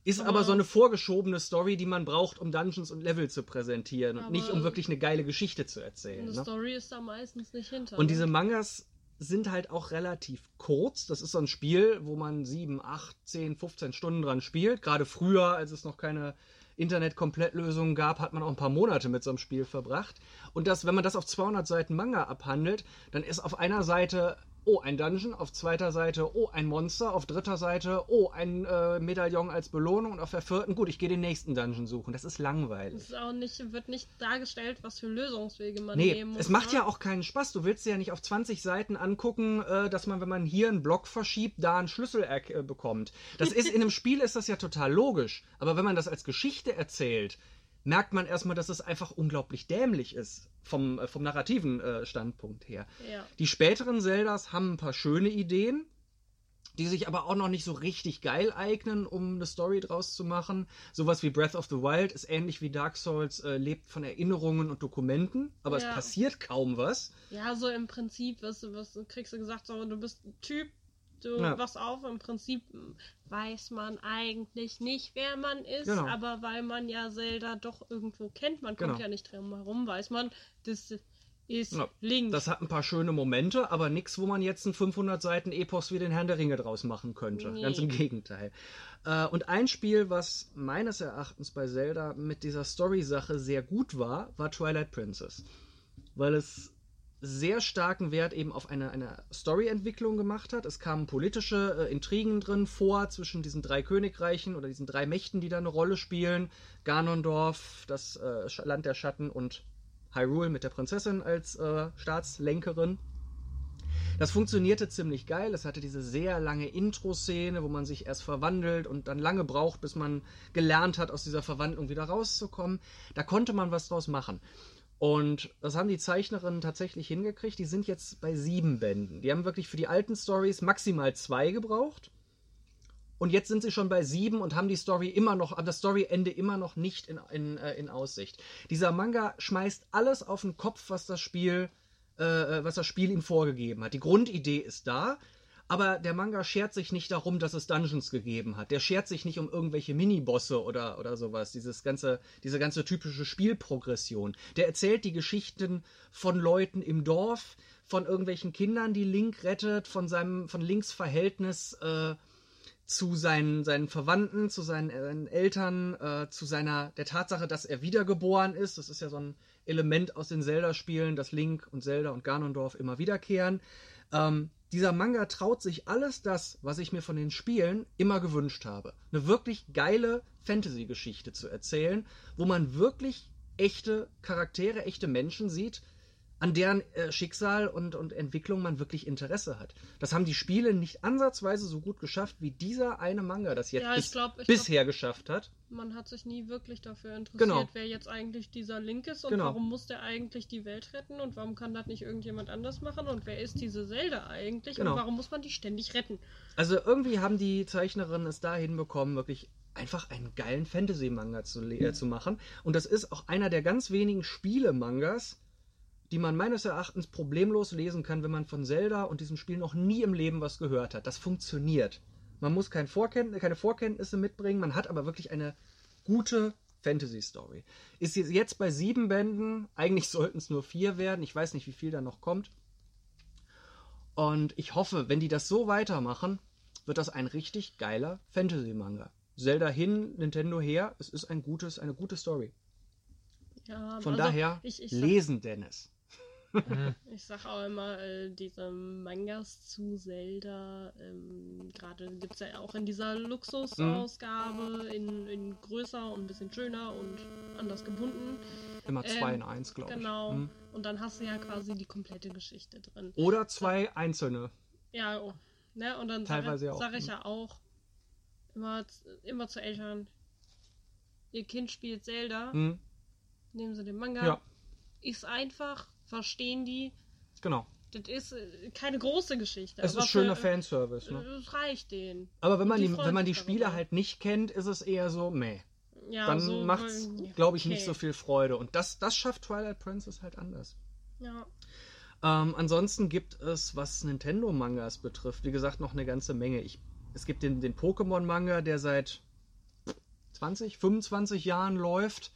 Ist aber, Aber- so eine vorgeschobene Story, die man braucht, um Dungeons und Level zu präsentieren und nicht um wirklich eine geile Geschichte zu erzählen. Eine Ne? Story ist da meistens nicht hinter. Und ne? diese Mangas sind halt auch relativ kurz. Das ist so ein Spiel, wo man 7, 8, 10, 15 Stunden dran spielt. Gerade früher, als es noch keine Internet-Komplettlösungen gab, hat man auch ein paar Monate mit so einem Spiel verbracht. Und das, wenn man das auf 200 Seiten Manga abhandelt, dann ist auf einer Seite oh, ein Dungeon, auf zweiter Seite, oh, ein Monster, auf dritter Seite, oh, ein äh, Medaillon als Belohnung und auf der vierten, gut, ich gehe den nächsten Dungeon suchen. Das ist langweilig. Es ist auch nicht, wird nicht dargestellt, was für Lösungswege man Nee, nehmen muss. es macht ne? ja auch keinen Spaß. Du willst dir ja nicht auf 20 Seiten angucken, äh, dass man, wenn man hier einen Block verschiebt, da einen Schlüssel äh, bekommt. Das ist in einem Spiel ist das ja total logisch. Aber wenn man das als Geschichte erzählt, merkt man erstmal, dass es einfach unglaublich dämlich ist vom, äh, vom narrativen äh, Standpunkt her. Ja. Die späteren Zeldas haben ein paar schöne Ideen, die sich aber auch noch nicht so richtig geil eignen, um eine Story draus zu machen. Sowas wie Breath of the Wild ist ähnlich wie Dark Souls, äh, lebt von Erinnerungen und Dokumenten, aber Ja. es passiert kaum was. Ja, so im Prinzip, was, du- was kriegst du gesagt, so, du bist ein Typ, du Ja. wachst auf, im Prinzip weiß man eigentlich nicht, wer man ist, Genau. aber weil man ja Zelda doch irgendwo kennt, man kommt Genau. ja nicht drum herum, weiß man, das ist Ja, Link. Das hat ein paar schöne Momente, aber nichts, wo man jetzt einen 500 Seiten Epos wie den Herrn der Ringe draus machen könnte. Nee. Ganz im Gegenteil. Äh, und ein Spiel, was meines Erachtens bei Zelda mit dieser Story-Sache sehr gut war, war Twilight Princess. Weil es sehr starken Wert eben auf eine, eine Story-Entwicklung gemacht hat. Es kamen politische äh, Intrigen drin vor zwischen diesen drei Königreichen oder diesen drei Mächten, die da eine Rolle spielen. Ganondorf, das äh, Land der Schatten und Hyrule mit der Prinzessin als äh, Staatslenkerin. Das funktionierte ziemlich geil. Es hatte diese sehr lange Intro-Szene, wo man sich erst verwandelt und dann lange braucht, bis man gelernt hat, aus dieser Verwandlung wieder rauszukommen. Da konnte man was draus machen. Und das haben die Zeichnerinnen tatsächlich hingekriegt. Die sind jetzt bei sieben Bänden. Die haben wirklich für die alten Stories maximal zwei gebraucht. Und jetzt sind sie schon bei sieben und haben die Story immer noch, das Storyende immer noch nicht in, in, äh, in Aussicht. Dieser Manga schmeißt alles auf den Kopf, was das Spiel, äh, was das Spiel ihm vorgegeben hat. Die Grundidee ist da, aber der Manga schert sich nicht darum, dass es Dungeons gegeben hat. Der schert sich nicht um irgendwelche Minibosse oder, oder sowas. Dieses ganze, diese ganze typische Spielprogression. Der erzählt die Geschichten von Leuten im Dorf, von irgendwelchen Kindern, die Link rettet, von seinem, von Links Verhältnis, äh, zu seinen, seinen Verwandten, zu seinen, äh, Eltern, äh, zu seiner, der Tatsache, dass er wiedergeboren ist. Das ist ja so ein Element aus den Zelda-Spielen, dass Link und Zelda und Ganondorf immer wiederkehren. Ähm, dieser Manga traut sich alles das, was ich mir von den Spielen immer gewünscht habe. Eine wirklich geile Fantasy-Geschichte zu erzählen, wo man wirklich echte Charaktere, echte Menschen sieht, an deren äh, Schicksal und, und Entwicklung man wirklich Interesse hat. Das haben die Spiele nicht ansatzweise so gut geschafft, wie dieser eine Manga das jetzt Ja, bis, glaub- bisher geschafft hat. Man hat sich nie wirklich dafür interessiert, Genau. wer jetzt eigentlich dieser Link ist und Genau. warum muss der eigentlich die Welt retten und warum kann das nicht irgendjemand anders machen und wer ist diese Zelda eigentlich Genau. und warum muss man die ständig retten? Also irgendwie haben die Zeichnerinnen es dahin bekommen, wirklich einfach einen geilen Fantasy-Manga zu, äh, zu machen. Und das ist auch einer der ganz wenigen Spiele-Mangas, die man meines Erachtens problemlos lesen kann, wenn man von Zelda und diesem Spiel noch nie im Leben was gehört hat. Das funktioniert. Man muss kein Vorkennt keine Vorkenntnisse mitbringen, man hat aber wirklich eine gute Fantasy-Story. Ist jetzt- bei sieben Bänden, eigentlich [laughs] sollten es nur vier werden, ich weiß nicht, wie viel da noch kommt. Und ich hoffe, wenn die das so weitermachen, wird das ein richtig geiler Fantasy-Manga. Zelda hin, Nintendo her, es ist ein gutes, eine gute Story. Ja, Von also daher, ich, ich lesen, Dennis. [laughs] Ich sag auch immer, äh, diese Mangas zu Zelda, ähm, gerade gibt es ja auch in dieser Luxusausgabe in, in größer und ein bisschen schöner und anders gebunden. Immer zwei Ähm, in eins, glaube ich. Genau. Mhm. Und dann hast du ja quasi die komplette Geschichte drin. Oder zwei einzelne. Ja, oh. ne? Und dann Teilweise sage auch, sag ich mhm. ja auch immer, immer zu Eltern, ihr Kind spielt Zelda, Mhm. nehmen sie den Manga, Ja, ist einfach, verstehen die, genau. Das ist äh, keine große Geschichte. Es ist schöner für- Fanservice, ne? äh, Es reicht denen. Aber wenn man die die, wenn man die Spiele darüber. halt nicht kennt, ist es eher so, meh. Ja, Dann so, macht's, weil- glaube ich, nicht okay. so viel Freude. Und das, das schafft Twilight Princess halt anders. Ja. Ähm, ansonsten gibt es, was Nintendo-Mangas betrifft, wie gesagt, noch eine ganze Menge. Ich, es gibt den, den Pokémon-Manga, der seit 20, 25 Jahren läuft,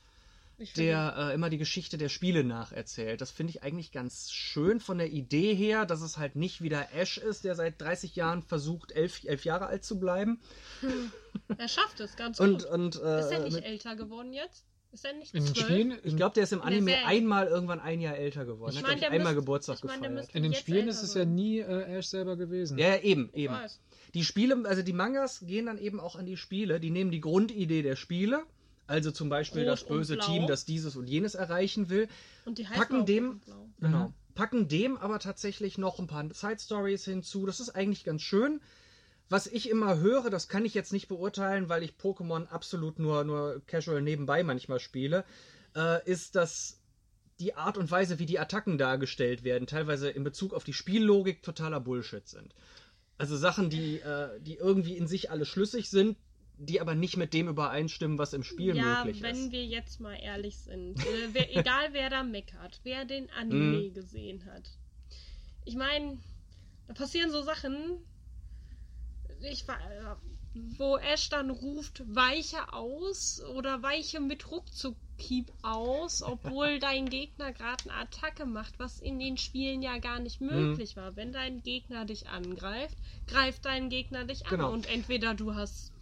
der äh, immer die Geschichte der Spiele nacherzählt. Das finde ich eigentlich ganz schön von der Idee her, dass es halt nicht wieder Ash ist, der seit 30 Jahren versucht, elf, elf Jahre alt zu bleiben. Er schafft es ganz [laughs] Und, gut. und äh, ist er nicht älter geworden jetzt? Ist er nicht In den? Spielen, ich glaube, der ist im Anime einmal irgendwann ein Jahr älter geworden. Ich Hat, mein, ich, der einmal müsste- Geburtstag ich mein, der gefeiert. in den Spielen ist es ja nie äh, Ash selber gewesen. Ja, ja, eben, Ich eben. weiß. Die Spiele, also die Mangas gehen dann eben auch an die Spiele. Die nehmen die Grundidee der Spiele, also zum Beispiel Rot das böse. Team, das dieses und jenes erreichen will, Und die heißen Packen dem- genau. Packen dem aber tatsächlich noch ein paar Side Stories hinzu. Das ist eigentlich ganz schön. Was ich immer höre, das kann ich jetzt nicht beurteilen, weil ich Pokémon absolut nur, nur casual nebenbei manchmal spiele, äh, ist, dass die Art und Weise, wie die Attacken dargestellt werden, teilweise in Bezug auf die Spiellogik totaler Bullshit sind. Also Sachen, die, äh, die irgendwie in sich alle schlüssig sind, die aber nicht mit dem übereinstimmen, was im Spiel Ja, möglich wenn ist. wir jetzt mal ehrlich sind. Äh, wer, [laughs] egal wer da meckert, wer den Anime Mhm. gesehen hat. Ich meine, da passieren so Sachen, ich, äh, wo Ash dann ruft, weiche aus oder weiche mit Ruckzuck-Keep aus, [laughs] obwohl dein Gegner gerade eine Attacke macht, was in den Spielen ja gar nicht Mhm. möglich war. Wenn dein Gegner dich angreift, greift dein Gegner dich an Genau. und entweder du hast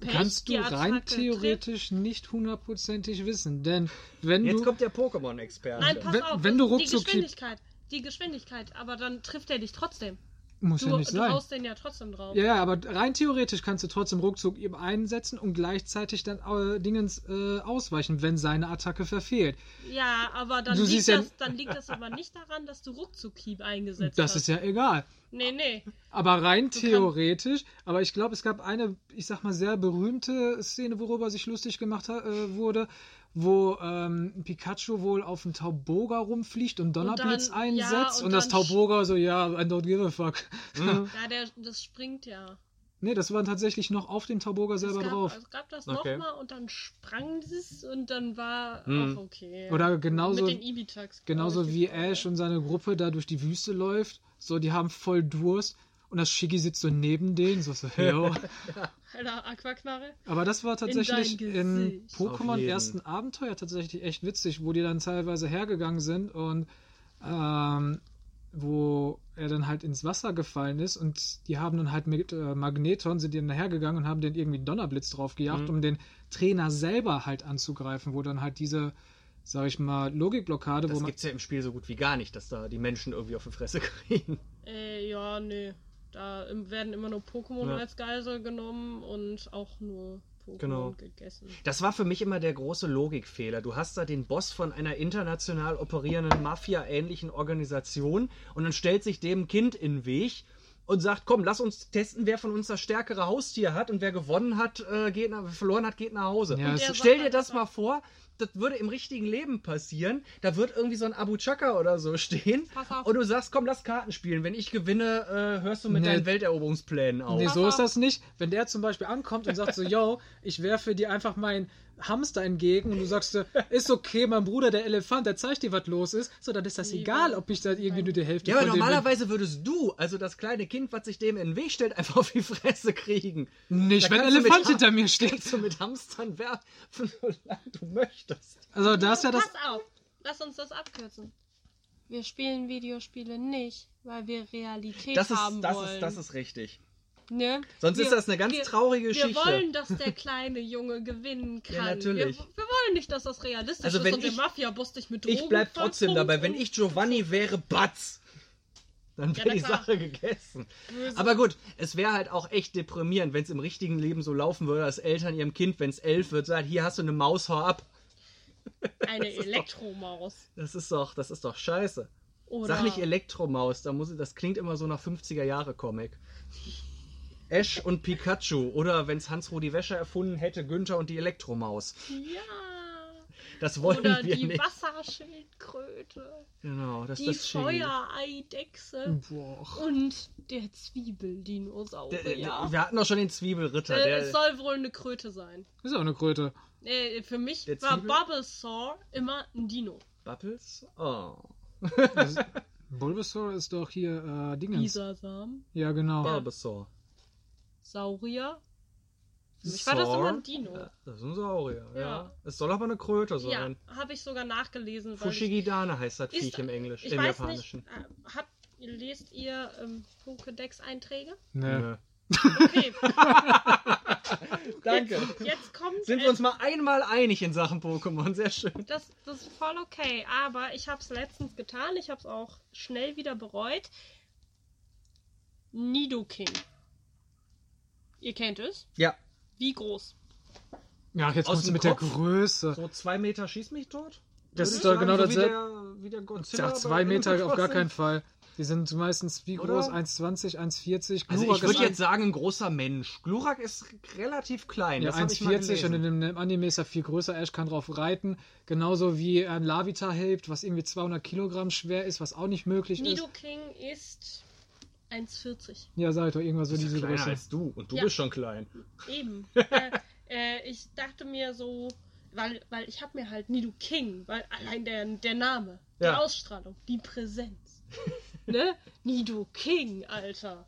Pech, Kannst du rein Attacke trifft. theoretisch nicht hundertprozentig wissen, denn wenn Jetzt du kommt der Pokémon-Experte. Nein, pass Wenn- auf. wenn du die Geschwindigkeit. Die Geschwindigkeit, aber dann trifft er dich trotzdem. Muss Du, ja nicht du sein. haust den ja trotzdem drauf. Ja, ja, aber rein theoretisch kannst du trotzdem Ruckzuck ihm einsetzen und gleichzeitig dann äh, Dingens äh, ausweichen, wenn seine Attacke verfehlt. Ja, aber dann Du liegt, siehst ja- das, dann liegt das aber nicht daran, dass du Ruckzuck-Keep eingesetzt Das hast. ist ja egal. Nee, nee. Aber rein kannst- theoretisch, aber ich glaube, es gab eine, ich sag mal, sehr berühmte Szene, worüber sich lustig gemacht äh, wurde, wo ähm, Pikachu wohl auf einen Tauboga rumfliegt und Donnerblitz dann- einsetzt ja, und, und das Tauboga so, ja, I don't give a fuck. [laughs] Ja, der, das springt ja. nee, das war tatsächlich noch auf den Tauboga selber es gab, drauf. Es gab das Okay. nochmal und dann sprang es und dann war Hm. auch okay. Oder genauso, Mit den Ibitax. genauso wie Ash und seine Gruppe da durch die Wüste läuft. So, die haben voll Durst und das Shiggy sitzt so neben denen, so, so, [laughs] yo. Alter, Aquaknarre. Aber das war tatsächlich in Gesicht. Pokémon ersten Abenteuer tatsächlich echt witzig, wo die dann teilweise hergegangen sind und ähm, wo er dann halt ins Wasser gefallen ist und die haben dann halt mit äh, Magneton sind die dann hergegangen und haben den irgendwie einen Donnerbblitz draufgejagt, Mhm. um den Trainer selber halt anzugreifen, wo dann halt diese, sag ich mal, Logikblockade, wo Das man gibt's ja im Spiel so gut wie gar nicht, dass da die Menschen irgendwie auf die Fresse [laughs] kriegen. Äh, ja, nee. Da werden immer nur Pokémon Ja. als Geisel genommen und auch nur Pokémon Genau. gegessen. Das war für mich immer der große Logikfehler. Du hast da den Boss von einer international operierenden Mafia-ähnlichen Organisation und dann stellt sich dem Kind in den Weg und sagt, komm, lass uns testen, wer von uns das stärkere Haustier hat und wer gewonnen hat, äh, geht nach, verloren hat, geht nach Hause. Ja, Stell sagt dir das mal vor, das würde im richtigen Leben passieren. Da wird irgendwie so ein Abu Chaka oder so [laughs] stehen. Pass auf. Und du sagst, komm, lass Karten spielen. Wenn ich gewinne, äh, hörst du mit Nee. deinen Welteroberungsplänen auf. Nee, Pass so ist das nicht. Wenn der zum Beispiel ankommt und sagt so, yo, ich werfe dir einfach meinen Hamster entgegen und du sagst so, ist okay, mein Bruder, der Elefant, der zeigt dir, was los ist, so, dann ist das Nee, egal, ob ich da irgendwie nur die Hälfte Ja, aber normalerweise würdest du, also das kleine Kind, was sich dem in den Weg stellt, [laughs] einfach auf die Fresse kriegen. Nicht, Da wenn ein Elefant hinter mir steht. Kannst du mit Hamstern werfen, [laughs] solange du möchtest. Also da ist ja das... Pass auf, lass uns das abkürzen. Wir spielen Videospiele nicht, weil wir Realität Das ist, haben das wollen. ist, das ist richtig. ne? Sonst wir, ist das eine ganz wir, traurige Wir Geschichte. wollen, dass der kleine Junge gewinnen kann. Ja, natürlich. Wir, wir wollen nicht, dass das realistisch Also ist wenn und der ich- Mafia-Boss dich mit Drogen Ich bleib trotzdem vollpumpt dabei. Wenn ich Giovanni wäre, Batz. Dann Ja, wäre na die. Sache gegessen. Böse. Aber gut, es wäre halt auch echt deprimierend, wenn es im richtigen Leben so laufen würde, dass Eltern ihrem Kind, wenn es elf wird, sagen, hier hast du eine Maus, hau ab. Eine [laughs] Elektromaus. Das ist doch, das ist doch scheiße. Oder Sag nicht Elektromaus, da muss, das klingt immer so nach 50er Jahre Comic. Ash und Pikachu oder wenn es Hans-Rudi Wäscher erfunden hätte, Günther und die Elektromaus. Ja. Das wollen Oder wir die nicht. Wasserschildkröte. Genau, das Die das Chili. Feuereidechse. Boah. Und der Zwiebeldinosaurier. Der, der, wir hatten doch schon den Zwiebelritter. äh, der, es soll wohl eine Kröte sein. Ist auch eine Kröte. Äh, für mich Der war Bulbasaur immer ein Dino. Bubbles? Oh. Das, Bulbasaur ist doch hier äh, Dingens. Bisasam, Ja, genau. Bulbasaur. Saurier. Für mich war das immer ein Dino. Ja, das ist ein Saurier, ja. Ja. Es soll aber eine Kröte Ja, sein. habe ich sogar nachgelesen. Ich, Fushigidane heißt das Viech im Englisch, ich im weiß Japanischen. nicht, äh, habt, lest ihr ähm, Pokédex-Einträge? Nee. Nö. Okay, [laughs] [laughs] Danke. jetzt, jetzt kommt Sind wir uns mal einmal einig in Sachen Pokémon, sehr schön. Das, das ist voll okay, aber ich habe es letztens getan. Ich habe es auch schnell wieder bereut. Nidoking. Ihr kennt es. Ja, Wie groß? Ja, jetzt kommst du mit Kopf? der Größe. so zwei Meter schieß mich tot? Das ist doch genau so dasselbe. Wie der, wie der Godzilla Ja, zwei Meter auf gar keinen Fall. Die sind meistens wie groß? Oder? 1,20, 1,40. Also ich würde jetzt sagen, ein großer Mensch. Glurak ist relativ klein. Ja, das hab ich mal 1,40 und in dem Anime ist er viel größer. Ash kann drauf reiten. Genauso wie ein Lavita hilft, was irgendwie 200 Kilogramm schwer ist, was auch nicht möglich ist. Nidoking ist 1,40. Ja, sag ich doch, irgendwas so diese kleiner Größe. als du und du Ja. bist schon klein. [laughs] Eben. [laughs] äh, äh, ich dachte mir so, weil, weil ich habe mir halt Nidoking, weil allein der, der Name, die Ja. Ausstrahlung, die Präsenz. [laughs] ne? Nidoking, Alter.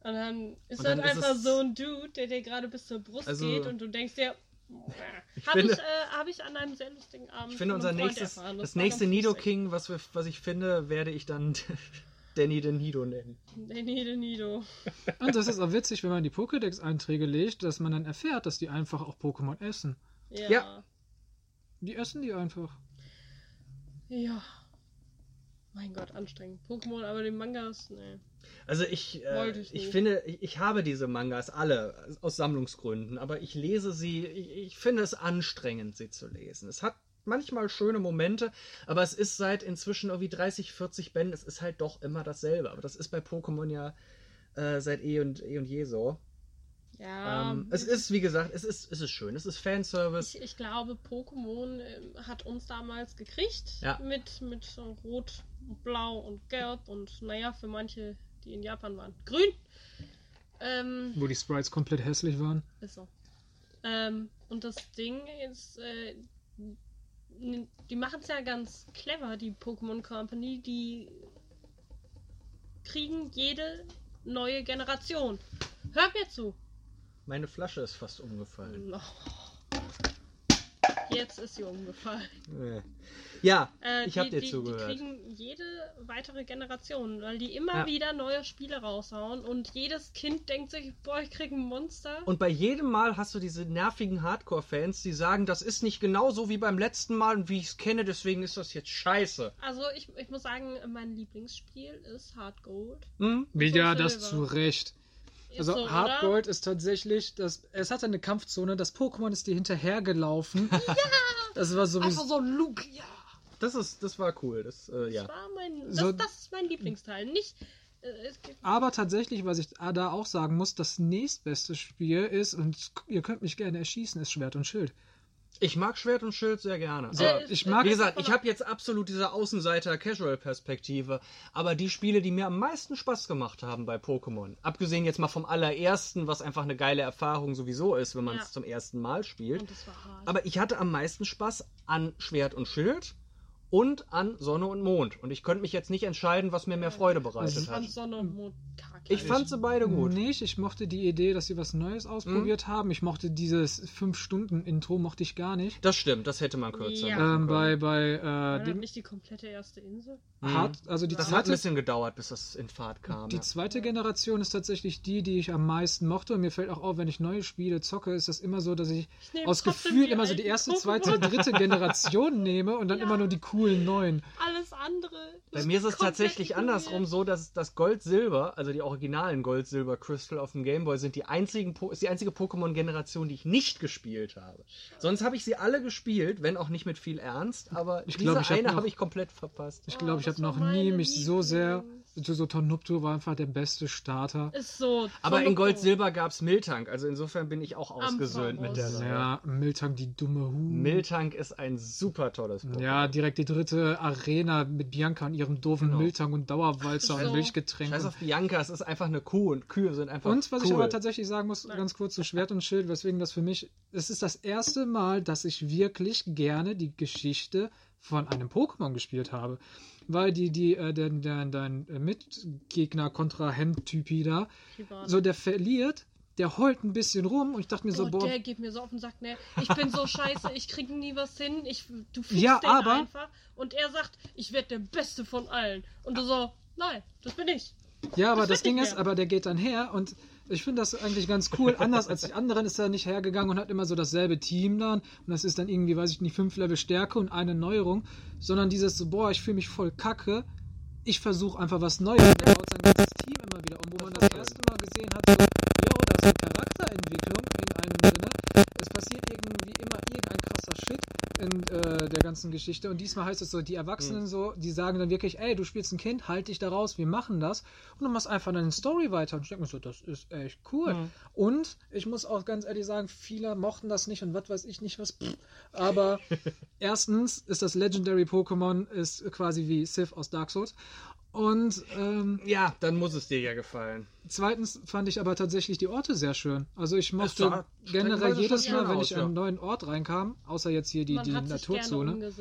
Und dann ist Und das dann ist einfach es- so ein Dude, der dir gerade bis zur Brust Also, geht und du denkst dir, ich habe ich, finde- äh, hab ich an einem sehr lustigen Abend Ich finde, von unser einem Freund nächstes, erfahren. das war nächste ganz Nido lustig. King, was, wir, was ich finde, werde ich dann Danny den Nido nennen. Der Nido Nido. Und das ist auch witzig, wenn man die Pokédex-Einträge legt, dass man dann erfährt, dass die einfach auch Pokémon essen. Ja. Ja. Die essen die einfach. Ja. Mein Gott, anstrengend. Pokémon, aber die Mangas, nee. Also ich, äh, ich ich, finde, ich, ich habe diese Mangas alle aus Sammlungsgründen, aber ich lese sie, ich, ich finde es anstrengend, sie zu lesen. Es hat manchmal schöne Momente, aber es ist seit inzwischen irgendwie 30, 40 Bänden, es ist halt doch immer dasselbe. Aber das ist bei Pokémon ja äh, seit eh und, eh und je so. Ja. ähm, es ist, wie gesagt, es ist, es ist schön, es ist Fanservice. Ich, ich glaube, Pokémon ähm, hat uns damals gekriegt. Ja. Mit, mit Rot, und Blau und Gelb und naja, für manche, die in Japan waren, Grün. Ähm, Wo die Sprites komplett hässlich waren. ist so. Ähm, und das Ding ist, äh, die machen es ja ganz clever, die Pokémon Company. Die kriegen jede neue Generation. Hört mir zu. Meine Flasche ist fast umgefallen. Oh. Jetzt ist sie umgefallen. Ja, Äh, ich habe die- dir die, zugehört. Die kriegen jede weitere Generation, weil die immer Ja. wieder neue Spiele raushauen und jedes Kind denkt sich, boah, ich krieg ein Monster. Und bei jedem Mal hast du diese nervigen Hardcore-Fans, die sagen, das ist nicht genauso wie beim letzten Mal und wie ich es kenne, deswegen ist das jetzt scheiße. Also ich, ich muss sagen, mein Lieblingsspiel ist Hard Gold. Hm? Ja, das zu. Recht. Also so, Hard oder? Gold ist tatsächlich, das, es hatte eine Kampfzone, das Pokémon ist dir hinterhergelaufen. [laughs] ja! Das war Einfach sowieso. so Luke, ja. Das ist, das war cool. Das, äh, ja. Das war mein, das, So- das ist mein Lieblingsteil. Nicht, äh, es gibt, Aber tatsächlich, was ich da auch sagen muss, das nächstbeste Spiel ist, und ihr könnt mich gerne erschießen, ist Schwert und Schild. Ich mag Schwert und Schild sehr gerne. So, ich mag Wie gesagt, ich habe jetzt absolut diese Außenseiter-Casual-Perspektive, aber die Spiele, die mir am meisten Spaß gemacht haben bei Pokémon, abgesehen jetzt mal vom allerersten, was einfach eine geile Erfahrung sowieso ist, wenn man es Ja. zum ersten Mal spielt, und das war hart. aber ich hatte am meisten Spaß an Schwert und Schild und an Sonne und Mond. Und ich könnte mich jetzt nicht entscheiden, was mir mehr Freude bereitet Also ich fand hat. Sonne und Mond kacke. Ich fand sie beide gut. Nicht, ich mochte die Idee, dass sie was Neues ausprobiert haben. Ich mochte dieses 5-Stunden-Intro, mochte ich gar nicht. Das stimmt, das hätte man kürzer Ja. machen Ähm, bei bei äh, dem nicht die komplette erste Insel? Hart, also die Das hat ein zweite, bisschen gedauert, bis das in Fahrt kam. die ja. zweite Generation ist tatsächlich die, die ich am meisten mochte. Und mir fällt auch auf, wenn ich neue Spiele zocke, ist das immer so, dass ich Ich aus Gefühl immer so die erste, zweite, dritte Generation nehme und dann Ja. immer nur die coolen neuen. Alles andere. Bei mir ist es tatsächlich andersrum so, dass das Gold-Silber, also die originalen Gold-Silber-Crystal auf dem Gameboy, sind die einzigen, Po- ist die einzige Pokémon-Generation, die ich nicht gespielt habe. Sonst habe ich sie alle gespielt, wenn auch nicht mit viel Ernst, aber Ich diese glaub, ich hab eine habe ich komplett verpasst. Ich Oh, glaube, ich habe noch nie mich so sehr. So Tonupto war einfach der beste Starter. Ist so. Aber in. Gold Silber gab es Miltank, also insofern bin ich auch ausgesöhnt mit der. Ja, Miltank, die dumme Hu. Miltank ist ein super tolles Pokémon. Ja, direkt die dritte Arena mit Bianca und ihrem doofen Genau. Miltank und Dauerwalzer So. und Milchgetränk. Scheiß auf Bianca, es ist einfach eine Kuh und Kühe sind einfach und was cool. ich aber tatsächlich sagen muss, ganz kurz zu Schwert und Schild, weswegen das für mich, es ist das erste Mal, dass ich wirklich gerne die Geschichte von einem Pokémon gespielt habe. Weil die, die, äh, dein, dein, dein Mitgegner, Kontrahent-Typi da, Privat. so der verliert, der heult ein bisschen rum und ich dachte mir so, oh, boah, der geht mir so auf den Sack, ne? Ich bin so scheiße, ich krieg nie was hin. Ich, du fickst Ja, den aber- einfach. Und er sagt, ich werde der Beste von allen. Und du so, nein, das bin ich. Ja, aber Das das wird Ding ist, aber der geht dann her und ich finde das eigentlich ganz cool. Anders als die anderen ist er nicht hergegangen und hat immer so dasselbe Team dann und das ist dann irgendwie, weiß ich nicht, fünf Level Stärke und eine Neuerung, sondern dieses so, boah, ich fühle mich voll kacke. Ich versuche einfach was Neues. Und er baut sein ganzes Team immer wieder um, wo man das erste Mal gesehen hat, so, yo, da ist eine Charakterentwicklung Sinne. Es passiert irgendwie immer irgendein krasser Shit in äh, der ganzen Geschichte. Und diesmal heißt es so, die Erwachsenen so, die sagen dann wirklich, ey, du spielst ein Kind, halt dich da raus, wir machen das. Und du machst einfach deine Story weiter. Und ich denke mir so, das ist echt cool. Mhm. Und ich muss auch ganz ehrlich sagen, viele mochten das nicht und was weiß ich nicht was. Pff. Aber [laughs] erstens ist das Legendary Pokémon ist quasi wie Sith aus Dark Souls. Und ähm, Ja, dann muss es dir ja gefallen. zweitens fand ich aber tatsächlich die Orte sehr schön. Also ich mochte generell jedes Mal, wenn aus, ich in einen neuen Ort reinkam, außer jetzt hier die, Man die Naturzone.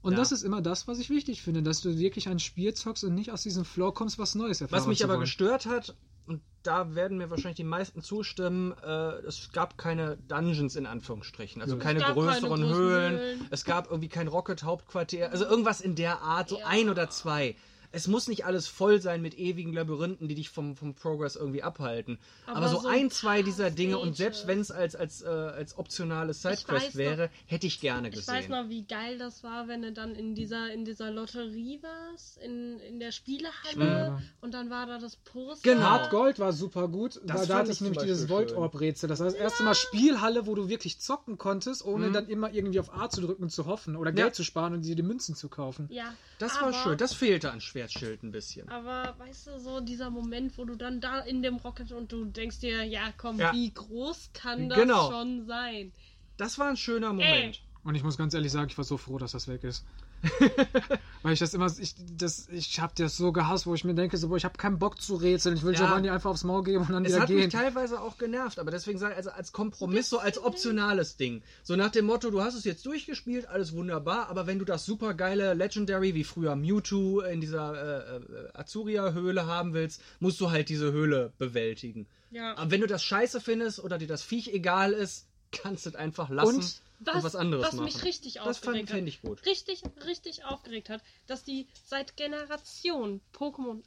Und Ja. das ist immer das, was ich wichtig finde, dass du wirklich ein Spiel zockst und nicht aus diesem Flow kommst, was Neues erfahren Was mich zu aber gestört hat, und da werden mir wahrscheinlich die meisten zustimmen, äh, es gab keine Dungeons in Anführungsstrichen, also Ja. keine keine größeren großen Höhlen, Höhlen. es gab irgendwie kein Rocket-Hauptquartier, also irgendwas in der Art, so Ja. ein oder zwei. Es muss nicht alles voll sein mit ewigen Labyrinthen, die dich vom, vom Progress irgendwie abhalten. Aber, Aber so, so ein, zwei dieser Dinge und selbst wenn es als, als, äh, als optionales Sidequest noch- wäre, hätte ich gerne Ich weiß gesehen. noch, wie geil das war, wenn du dann in dieser, in dieser Lotterie warst, in, in der Spielehalle. Ja. Und dann war da das Poster. Genau. Hard Gold war super gut, Das weil da fand hat ich nämlich dieses schön. Volt-Orb-Rätsel. Das war das erste Mal Spielhalle, wo du wirklich zocken konntest, ohne Mhm. dann immer irgendwie auf A zu drücken und zu hoffen oder Ja. Geld zu sparen und dir die Münzen zu kaufen. Ja. Das aber, war schön, das fehlte an Schwertschild ein bisschen. Aber weißt du, so dieser Moment, wo du dann da in dem Rocket und du denkst dir, ja komm, Ja. wie groß kann das Genau. schon sein? Das war ein schöner Moment. Und ich muss ganz ehrlich sagen, ich war so froh, dass das weg ist. [laughs] Weil ich das immer, ich, das, ich hab das so gehasst, wo ich mir denke, so, boah, ich habe keinen Bock zu rätseln. Ich will Ja. Giovanni einfach aufs Maul geben und dann Es wieder hat gehen. mich teilweise auch genervt, aber deswegen sage ich, also als Kompromiss, so als optionales Ding. So nach dem Motto, du hast es jetzt durchgespielt, alles wunderbar, aber wenn du das super geile Legendary, wie früher Mewtwo in dieser äh, äh, Azuria-Höhle haben willst, musst du halt diese Höhle bewältigen. Ja. Aber wenn du das scheiße findest oder dir das Viech egal ist, kannst du es einfach lassen und, Was, was anderes was machen. mich richtig das fand, aufgeregt gut. hat, richtig, richtig aufgeregt hat, dass die seit Generationen Pokémon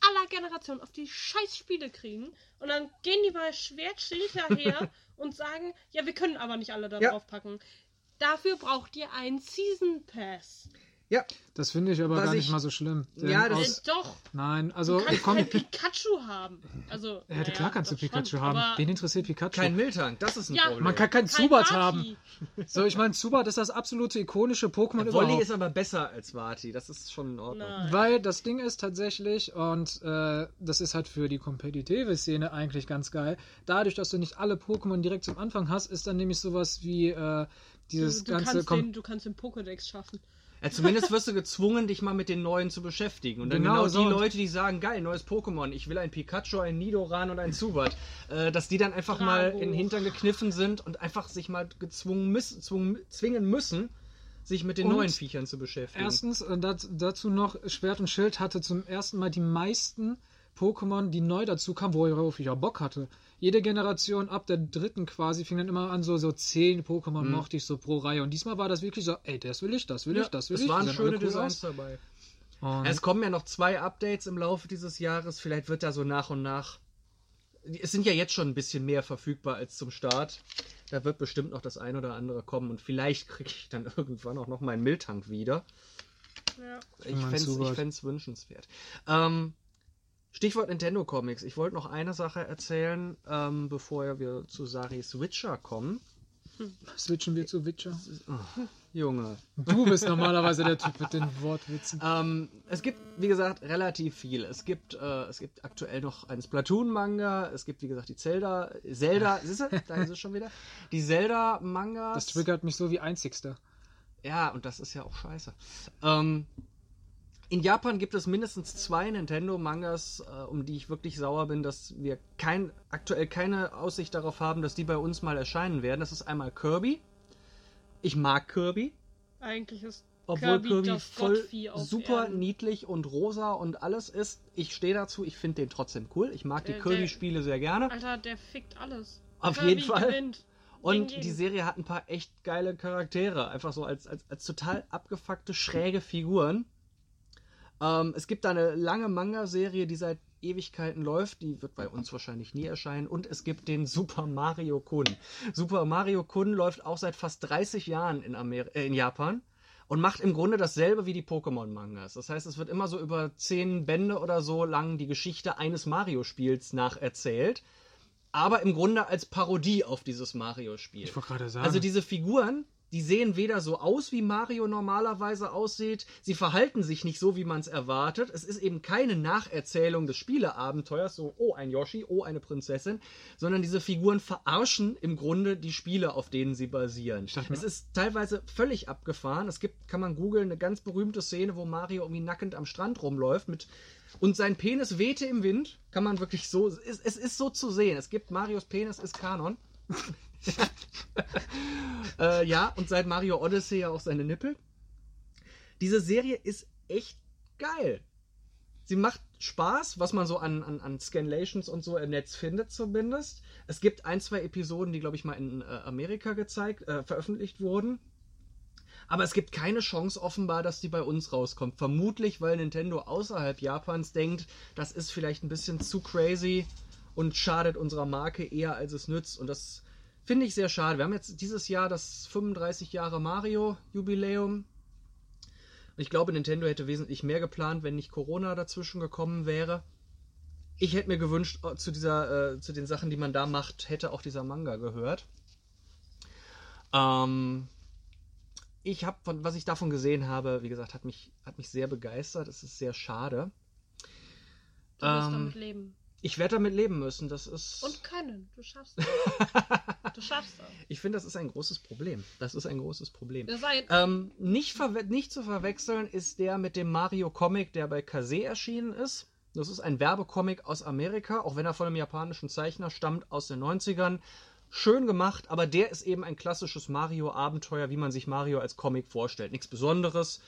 aller Generationen auf die scheiß Spiele kriegen und dann gehen die bei Schwertschild daher [laughs] und sagen, ja, wir können aber nicht alle da Ja. drauf packen. Dafür braucht ihr einen Season Pass. Ja, Das finde ich aber Was gar ich- nicht mal so schlimm. Ja, das- Äh, aus, doch, nein, also du kannst komm, kein Pikachu haben. Also, [laughs] ja, naja, klar kannst du doch schon, Pikachu haben. Wen interessiert Pikachu? kein Miltank, das ist ein Ja, Problem. Man kann keinen kein Zubat Vati. haben. So, ich meine, Zubat ist das absolute ikonische Pokémon Wolli überhaupt. ist aber besser als Vati, das ist schon in Ordnung. Nein. Weil das Ding ist tatsächlich, und äh, das ist halt für die kompetitive Szene eigentlich ganz geil, dadurch, dass du nicht alle Pokémon direkt zum Anfang hast, ist dann nämlich sowas wie äh, dieses du, ganze... kannst den, du kannst den Pokédex schaffen. Ja, zumindest wirst du gezwungen, dich mal mit den neuen zu beschäftigen. Und dann Genau genau, so. die Leute, die sagen, geil, neues Pokémon, ich will ein Pikachu, ein Nidoran und ein Zubat, äh, dass die dann einfach mal Drago. in den Hintern gekniffen sind und einfach sich mal gezwungen müssen, zwungen, zwingen müssen, sich mit den Und neuen Viechern zu beschäftigen. Erstens, und dat, dazu noch, Schwert und Schild hatte zum ersten Mal die meisten Pokémon, die neu dazu kamen, worauf ich auch Bock hatte. Jede Generation ab der dritten quasi fing dann immer an, so, so zehn Pokémon mochte ich so pro Reihe. Und diesmal war das wirklich so, ey, das will ich, das will ich, das will es ich. waren Die sahen schöne cool Designs aus. dabei. Und Es kommen ja noch zwei Updates im Laufe dieses Jahres. Vielleicht wird da so nach und nach. Es sind ja jetzt schon ein bisschen mehr verfügbar als zum Start. Da wird bestimmt noch das ein oder andere kommen und vielleicht kriege ich dann [laughs] irgendwann auch noch meinen Miltank wieder. Ja. Ich fände es wünschenswert. Ähm, Stichwort Nintendo Comics. Ich wollte noch eine Sache erzählen, ähm, bevor wir zu Saris Witcher kommen. Switchen wir zu Witcher. Junge. Du bist normalerweise der Typ mit den Wortwitzen. Ähm, es gibt, wie gesagt, relativ viel. Es gibt, äh, es gibt aktuell noch einen Splatoon-Manga. Es gibt, wie gesagt, die Zelda. Zelda, [laughs] siehst du? Da ist es schon wieder. Die Zelda-Mangas. Das triggert mich so wie einzigster. Ja, und das ist ja auch scheiße. Ähm, in Japan gibt es mindestens zwei Nintendo-Mangas, äh, um die ich wirklich sauer bin, dass wir kein, aktuell keine Aussicht darauf haben, dass die bei uns mal erscheinen werden. Das ist einmal Kirby. Ich mag Kirby. Eigentlich ist Obwohl Kirby, Kirby, voll super Erden. niedlich und rosa und alles ist. Ich stehe dazu, ich finde den trotzdem cool. Ich mag die Kirby-Spiele sehr gerne. Alter, der fickt alles. Auf Kirby jeden Fall. Gewinnt. Und Gegen die. Serie hat ein paar echt geile Charaktere. Einfach so als, als, als total abgefuckte, schräge Figuren. Ähm, es gibt da eine lange Manga-Serie, die seit Ewigkeiten läuft. Die wird bei uns wahrscheinlich nie erscheinen. Und es gibt den Super Mario Kun. Super Mario Kun läuft auch seit fast 30 Jahren in, Amer äh, in Japan. Und macht im Grunde dasselbe wie die Pokémon-Mangas. Das heißt, es wird immer so über zehn Bände oder so lang die Geschichte eines Mario-Spiels nacherzählt. Aber im Grunde als Parodie auf dieses Mario-Spiel. Ich wollte gerade sagen. Also diese Figuren, die sehen weder so aus, wie Mario normalerweise aussieht, sie verhalten sich nicht so, wie man es erwartet. Es ist eben keine Nacherzählung des Spieleabenteuers, so, oh, ein Yoshi, oh, eine Prinzessin, sondern diese Figuren verarschen im Grunde die Spiele, auf denen sie basieren. Es ist teilweise völlig abgefahren. Es gibt, kann man googeln, eine ganz berühmte Szene, wo Mario irgendwie nackend am Strand rumläuft mit und sein Penis wehte im Wind. Kann man wirklich so. Es, es ist so zu sehen. Es gibt Marios Penis ist Kanon. [laughs] äh, ja, und seit Mario Odyssey ja auch seine Nippel. Diese Serie ist echt geil. Sie macht Spaß, was man so an, an, an Scanlations und so im Netz findet zumindest. Es gibt ein, zwei Episoden, die, glaube ich, mal in äh, Amerika gezeigt, äh, veröffentlicht wurden. Aber es gibt keine Chance offenbar, dass die bei uns rauskommt. Vermutlich, weil Nintendo außerhalb Japans denkt, das ist vielleicht ein bisschen zu crazy und schadet unserer Marke eher, als es nützt. Und das finde ich sehr schade. Wir haben jetzt dieses Jahr das 35 Jahre Mario-Jubiläum. Ich glaube, Nintendo hätte wesentlich mehr geplant, wenn nicht Corona dazwischen gekommen wäre. Ich hätte mir gewünscht, äh, zu, dieser, äh, zu den Sachen, die man da macht, hätte auch dieser Manga gehört. Ähm, ich habe von was ich davon gesehen habe, wie gesagt, hat mich hat mich sehr begeistert. Es ist sehr schade. Du musst ähm, damit leben. Ich werde damit leben müssen. Das ist. Und können. Du schaffst das. [laughs] du schaffst das. ich finde, das ist ein großes Problem. Das ist ein großes Problem. Ein, Ähm, nicht, nicht zu verwechseln ist der mit dem Mario Comic, der bei Kase erschienen ist. Das ist ein Werbecomic aus Amerika, auch wenn er von einem japanischen Zeichner stammt aus den 90ern. Schön gemacht, aber der ist eben ein klassisches Mario-Abenteuer, wie man sich Mario als Comic vorstellt. Nichts Besonderes,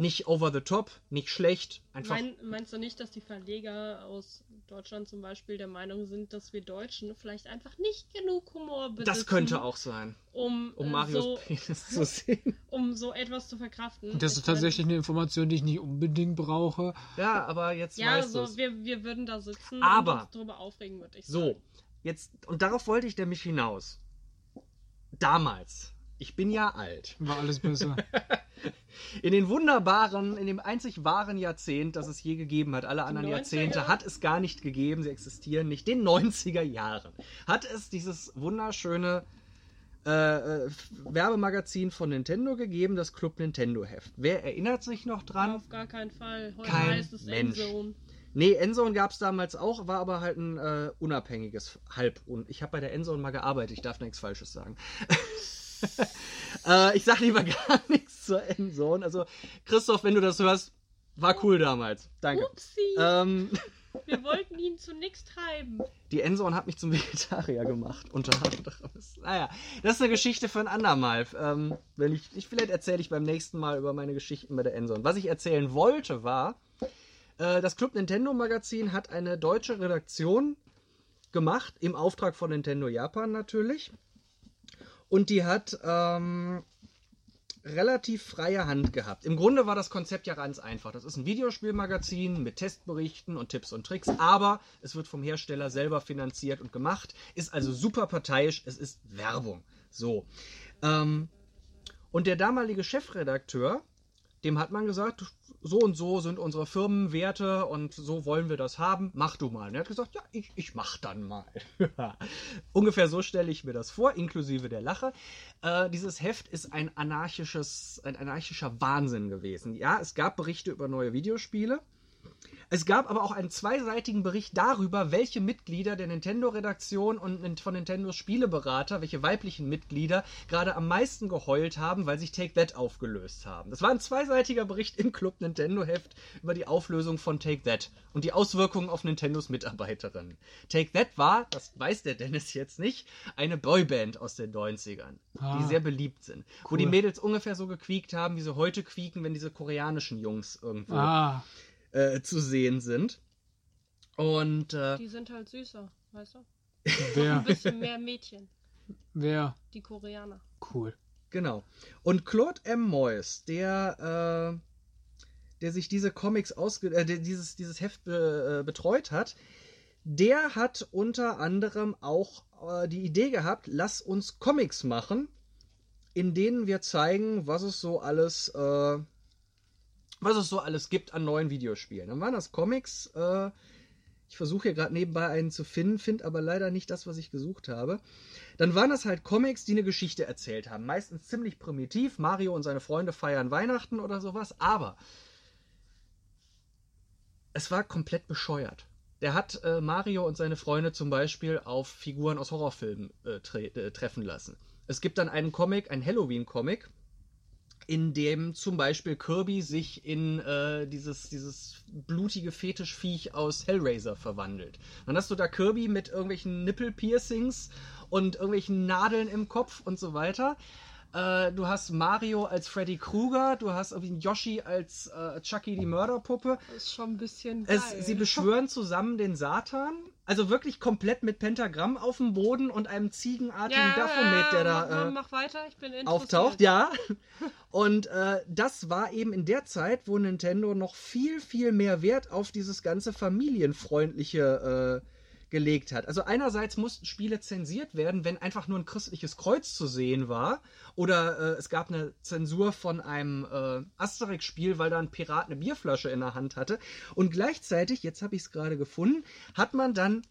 nicht over the top, nicht schlecht, einfach mein, meinst du nicht, dass die Verleger aus Deutschland zum Beispiel der Meinung sind, dass wir Deutschen vielleicht einfach nicht genug Humor besitzen, Das könnte auch sein, um, um äh, Marios so, Penis [laughs] zu sehen. um so etwas zu verkraften? das Ich ist tatsächlich eine Information, die ich nicht unbedingt brauche. Ja, aber jetzt ja, weißt so, du's. wir, wir würden da sitzen Aber- und uns darüber aufregen, würde ich So, sagen. jetzt, und darauf wollte ich nämlich hinaus. Damals, ich bin ja alt, War alles besser. [laughs] in den wunderbaren, in dem einzig wahren Jahrzehnt, das es je gegeben hat, alle anderen 90er? Jahrzehnte hat es gar nicht gegeben, sie existieren nicht, den 90er Jahren, hat es dieses wunderschöne äh, äh, Werbemagazin von Nintendo gegeben, das Club Nintendo Heft. Wer erinnert sich noch dran? Auf gar keinen Fall. Heute Kein heißt es Mensch. Endzone. Nee, Endzone gab es damals auch, war aber halt ein äh, unabhängiges Halb. Und ich habe bei der Endzone mal gearbeitet, ich darf nichts Falsches sagen. [laughs] [laughs] äh, ich sag lieber [laughs] gar nichts zur Endzone. Also, Christoph, wenn du das hörst, war cool damals. Danke. Upsi, Ähm, [laughs] wir wollten ihn zu nichts treiben. die Endzone hat mich zum Vegetarier gemacht, unter anderem. Naja, das ist eine Geschichte für ein andermal. Ähm, wenn ich, ich, vielleicht erzähle ich beim nächsten Mal über meine Geschichten bei der Endzone. Was ich erzählen wollte, war, äh, das Club Nintendo Magazin hat eine deutsche Redaktion gemacht, im Auftrag von Nintendo Japan natürlich. Und die hat ähm, relativ freie Hand gehabt. Im Grunde war das Konzept ja ganz einfach. Das ist ein Videospielmagazin mit Testberichten und Tipps und Tricks, aber es wird vom Hersteller selber finanziert und gemacht, ist also super parteiisch, es ist Werbung. So. Ähm, und der damalige Chefredakteur, dem hat man gesagt, so und so sind unsere Firmenwerte und so wollen wir das haben, mach du mal. Und er hat gesagt, ja, ich, ich mach dann mal. [laughs] Ungefähr so stelle ich mir das vor, inklusive der Lache. Äh, dieses Heft ist ein anarchisches, ein anarchischer Wahnsinn gewesen. Ja, es gab Berichte über neue Videospiele. Es gab aber auch einen zweiseitigen Bericht darüber, welche Mitglieder der Nintendo-Redaktion und von Nintendos Spieleberater, welche weiblichen Mitglieder gerade am meisten geheult haben, weil sich Take That aufgelöst haben. Das war ein zweiseitiger Bericht im Club Nintendo-Heft über die Auflösung von Take That und die Auswirkungen auf Nintendos Mitarbeiterinnen. Take That war, das weiß der Dennis jetzt nicht, eine Boyband aus den 90ern, Ah. die sehr beliebt sind. Wo Cool. die Mädels ungefähr so gequiekt haben, wie sie heute quieken, wenn diese koreanischen Jungs irgendwo Ah, äh, zu sehen sind. Und äh, Die sind halt süßer, weißt du? wer, Ein bisschen mehr Mädchen, wer, die Koreaner. cool. genau. Und Claude M. Moyes, der, äh, der sich diese Comics ausge äh, dieses, dieses Heft be äh, betreut hat, der hat unter anderem auch äh, die Idee gehabt, lass uns Comics machen, in denen wir zeigen, was es so alles, äh, was es so alles gibt an neuen Videospielen. Dann waren das Comics, äh, ich versuche hier gerade nebenbei einen zu finden, finde aber leider nicht das, was ich gesucht habe. Dann waren das halt Comics, die eine Geschichte erzählt haben. Meistens ziemlich primitiv. Mario und seine Freunde feiern Weihnachten oder sowas. Aber es war komplett bescheuert. Der hat äh, Mario und seine Freunde zum Beispiel auf Figuren aus Horrorfilmen äh, tre äh, treffen lassen. Es gibt dann einen Comic, einen Halloween-Comic, in dem zum Beispiel Kirby sich in äh, dieses, dieses blutige Fetischviech aus Hellraiser verwandelt. Dann hast du da Kirby mit irgendwelchen Nippel-Piercings und irgendwelchen Nadeln im Kopf und so weiter. Äh, du hast Mario als Freddy Krueger, du hast irgendwie Yoshi als äh, Chucky die Mörderpuppe. Das ist schon ein bisschen geil. Es, sie beschwören zusammen den Satan. Also wirklich komplett mit Pentagramm auf dem Boden und einem ziegenartigen Baphomet, der mach, da äh, mach weiter, ich bin auftaucht, ja. Und äh, das war eben in der Zeit, wo Nintendo noch viel, viel mehr Wert auf dieses ganze familienfreundliche äh, gelegt hat. Also einerseits mussten Spiele zensiert werden, wenn einfach nur ein christliches Kreuz zu sehen war. Oder äh, es gab eine Zensur von einem äh, Asterix-Spiel, weil da ein Pirat eine Bierflasche in der Hand hatte. Und gleichzeitig, jetzt habe ich es gerade gefunden, hat man dann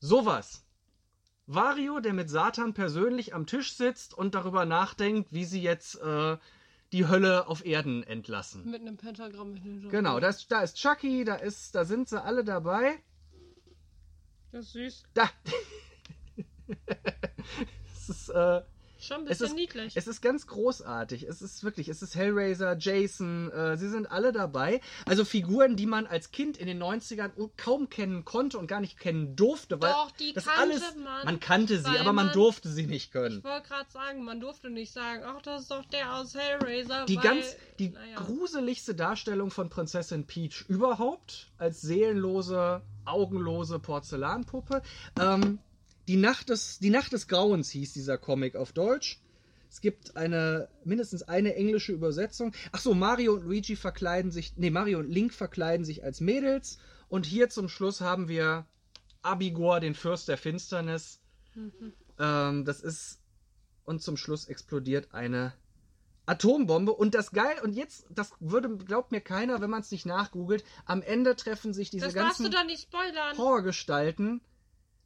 sowas. Wario, der mit Satan persönlich am Tisch sitzt und darüber nachdenkt, wie sie jetzt äh, die Hölle auf Erden entlassen. Mit einem Pentagramm in den Genau, da ist, da ist Chucky, da, ist, da sind sie alle dabei. Das ist süß. Da. [laughs] es ist, äh, Schon ein es bisschen ist, niedlich. es ist ganz großartig. Es ist wirklich, es ist Hellraiser, Jason, äh, sie sind alle dabei. Also Figuren, die man als Kind in den 90ern kaum kennen konnte und gar nicht kennen durfte, weil Doch, die das kannte alles, man, man kannte sie, aber man man- durfte sie nicht können. ich wollte gerade sagen, man durfte nicht sagen, ach, das ist doch der aus Hellraiser. Die weil, ganz, die naja. gruseligste Darstellung von Prinzessin Peach überhaupt, als seelenlose, augenlose Porzellanpuppe. Ähm, die, Nacht des, die Nacht des Grauens hieß dieser Comic auf Deutsch. Es gibt eine, mindestens eine englische Übersetzung. Ach so, Mario und Luigi verkleiden sich, nee, Mario und Link verkleiden sich als Mädels. Und hier zum Schluss haben wir Abigor, den Fürst der Finsternis. Ähm, das ist, und zum Schluss explodiert eine Atombombe und das geil und jetzt das würde glaubt mir keiner, wenn man es nicht nachgoogelt. Am Ende treffen sich diese Das ganzen doch nicht spoilern. Horrorgestalten.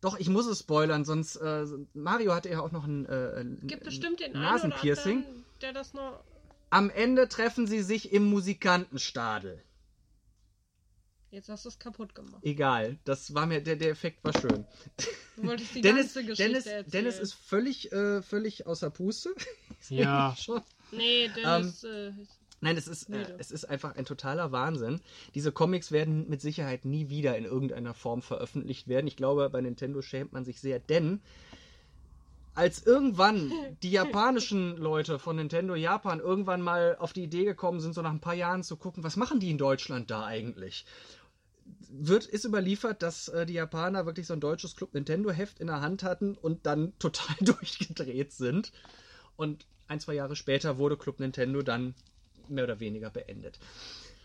Doch ich muss es spoilern, sonst äh, Mario hatte ja auch noch ein, äh, ein Gibt bestimmt den ein einen oder Nasenpiercing. anderen, der das noch... Am Ende treffen sie sich im Musikantenstadel. Jetzt hast du es kaputt gemacht. Egal, das war mir der der Effekt war schön. Du wolltest die Dennis, ganze Geschichte Dennis, erzählen. Dennis ist völlig äh, völlig außer Puste. [laughs] Ja. Schon. Nee, Dennis... äh, Nein, es ist, äh, es ist einfach ein totaler Wahnsinn. Diese Comics werden mit Sicherheit nie wieder in irgendeiner Form veröffentlicht werden. Ich glaube, bei Nintendo schämt man sich sehr, denn als irgendwann [laughs] die japanischen Leute von Nintendo Japan irgendwann mal auf die Idee gekommen sind, so nach ein paar Jahren zu gucken, was machen die in Deutschland da eigentlich? Wird, ist überliefert, dass äh, die Japaner wirklich so ein deutsches Club Nintendo Heft in der Hand hatten und dann [laughs] total durchgedreht sind. Und ein, zwei Jahre später wurde Club Nintendo dann mehr oder weniger beendet.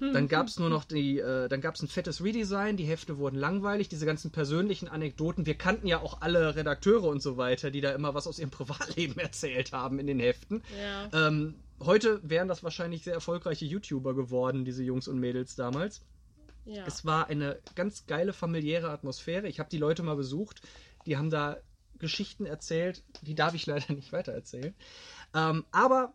Dann gab es nur noch die, äh, dann gab es ein fettes Redesign, die Hefte wurden langweilig, diese ganzen persönlichen Anekdoten. Wir kannten ja auch alle Redakteure und so weiter, die da immer was aus ihrem [laughs] Privatleben erzählt haben in den Heften. ja. Ähm, heute wären das wahrscheinlich sehr erfolgreiche YouTuber geworden, diese Jungs und Mädels damals. Ja. Es war eine ganz geile familiäre Atmosphäre. Ich habe die Leute mal besucht. Die haben da Geschichten erzählt. Die darf ich leider nicht weitererzählen. Ähm, aber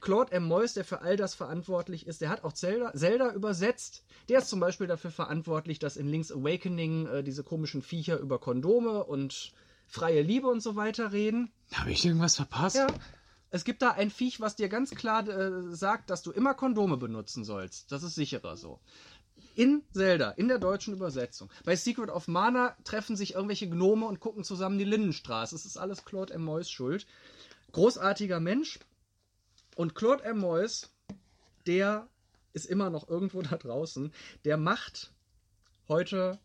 Claude M. Moyes, der für all das verantwortlich ist, der hat auch Zelda, Zelda übersetzt. Der ist zum Beispiel dafür verantwortlich, dass in Link's Awakening äh, diese komischen Viecher über Kondome und freie Liebe und so weiter reden. Habe ich irgendwas verpasst? Ja. Es gibt da ein Viech, was dir ganz klar äh, sagt, dass du immer Kondome benutzen sollst. Das ist sicherer so. In Zelda, in der deutschen Übersetzung. Bei Secret of Mana treffen sich irgendwelche Gnome und gucken zusammen die Lindenstraße. Es ist alles Claude M. Moyes Schuld. Großartiger Mensch. Und Claude M. Moyes, der ist immer noch irgendwo [laughs] da draußen. Der macht heute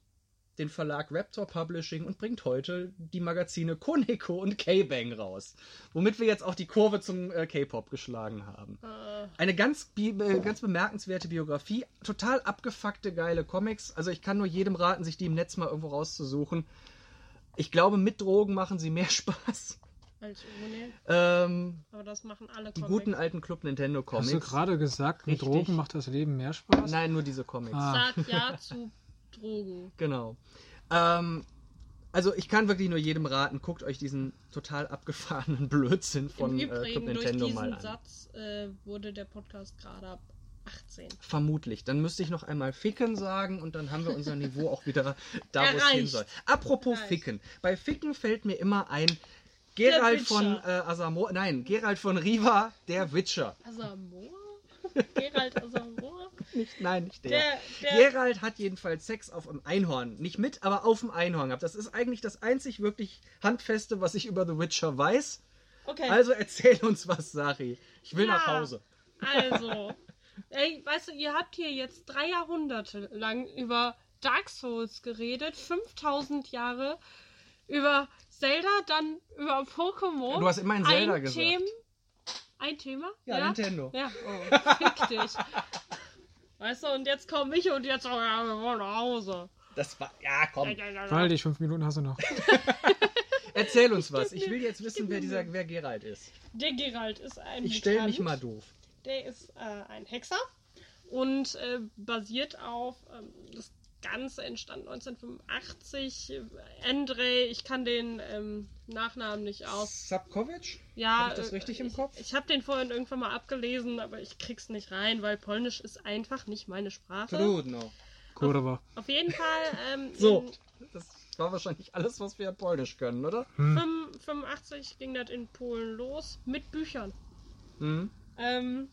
den Verlag Raptor Publishing und bringt heute die Magazine Koneko und K-Bang raus. Womit wir jetzt auch die Kurve zum äh, K-Pop geschlagen haben. Äh, Eine ganz, äh, ganz bemerkenswerte Biografie, total abgefuckte, geile Comics. Also ich kann nur jedem raten, sich die im Netz mal irgendwo rauszusuchen. Ich glaube, mit Drogen machen sie mehr [laughs] Spaß. Als ohne. Ähm, Aber das machen alle die Comics. guten alten Club Nintendo Hast Comics. du gerade gesagt, mit Richtig. Drogen macht das Leben mehr Spaß? Nein, nur diese Comics. Ah. Sag ja zu Drogen. [laughs] Genau. Ähm, also ich kann wirklich nur jedem raten, guckt euch diesen total abgefahrenen [laughs] Blödsinn von Im äh, Club Übrigen, durch Nintendo diesen mal an. Satz äh, wurde der Podcast gerade ab 18. Vermutlich. Dann müsste ich noch einmal Ficken sagen und dann haben wir unser Niveau auch wieder da, wo es hin soll. Apropos Erreicht. Ficken. Bei Ficken fällt mir immer ein Gerald von äh, Asamo, nein, Gerald von Riva, der Witcher. Asamoah? [laughs] Gerald Asamoah? Nicht, nein, nicht der. Der, der, Gerald hat jedenfalls Sex auf einem Einhorn. Nicht mit, aber auf dem Einhorn gehabt. Das ist eigentlich das einzig wirklich Handfeste, was ich über The Witcher weiß. okay. Also erzähl uns was, Sari. Ich will Ja. nach Hause. Also, [laughs] ey, weißt du, ihr habt hier jetzt drei Jahrhunderte lang über Dark Souls geredet, 5000 Jahre über Zelda, dann über Pokémon. Du hast immerhin Zelda ein gesagt. Thema, ein Thema? Ja, Nintendo. Ja, oh, [laughs] fick dich. Weißt du, und jetzt komme ich und jetzt, oh ja, wir wollen nach Hause. Das war. Ja, komm. Weil dich fünf Minuten hast du noch. [laughs] Erzähl uns was. Ich will jetzt wissen, wer dieser, wer Gerald ist. Der Gerald ist ein Ich stell mich mal doof. Der ist äh, ein Hexer und äh, basiert auf, ähm, das Ganze entstand 1985. Äh, Andre, ich kann den ähm, Nachnamen nicht aus. Sapkovic? Ja, Hab ich das äh, richtig im ich, Kopf? Ich habe den vorhin irgendwann mal abgelesen, aber ich krieg's nicht rein, weil Polnisch ist einfach nicht meine Sprache. Trudno. Kurwa. Auf jeden Fall ähm, So. Das war wahrscheinlich alles, was wir Polnisch können, oder? fünf- 85 ging das in Polen los mit Büchern. Mhm. Ähm,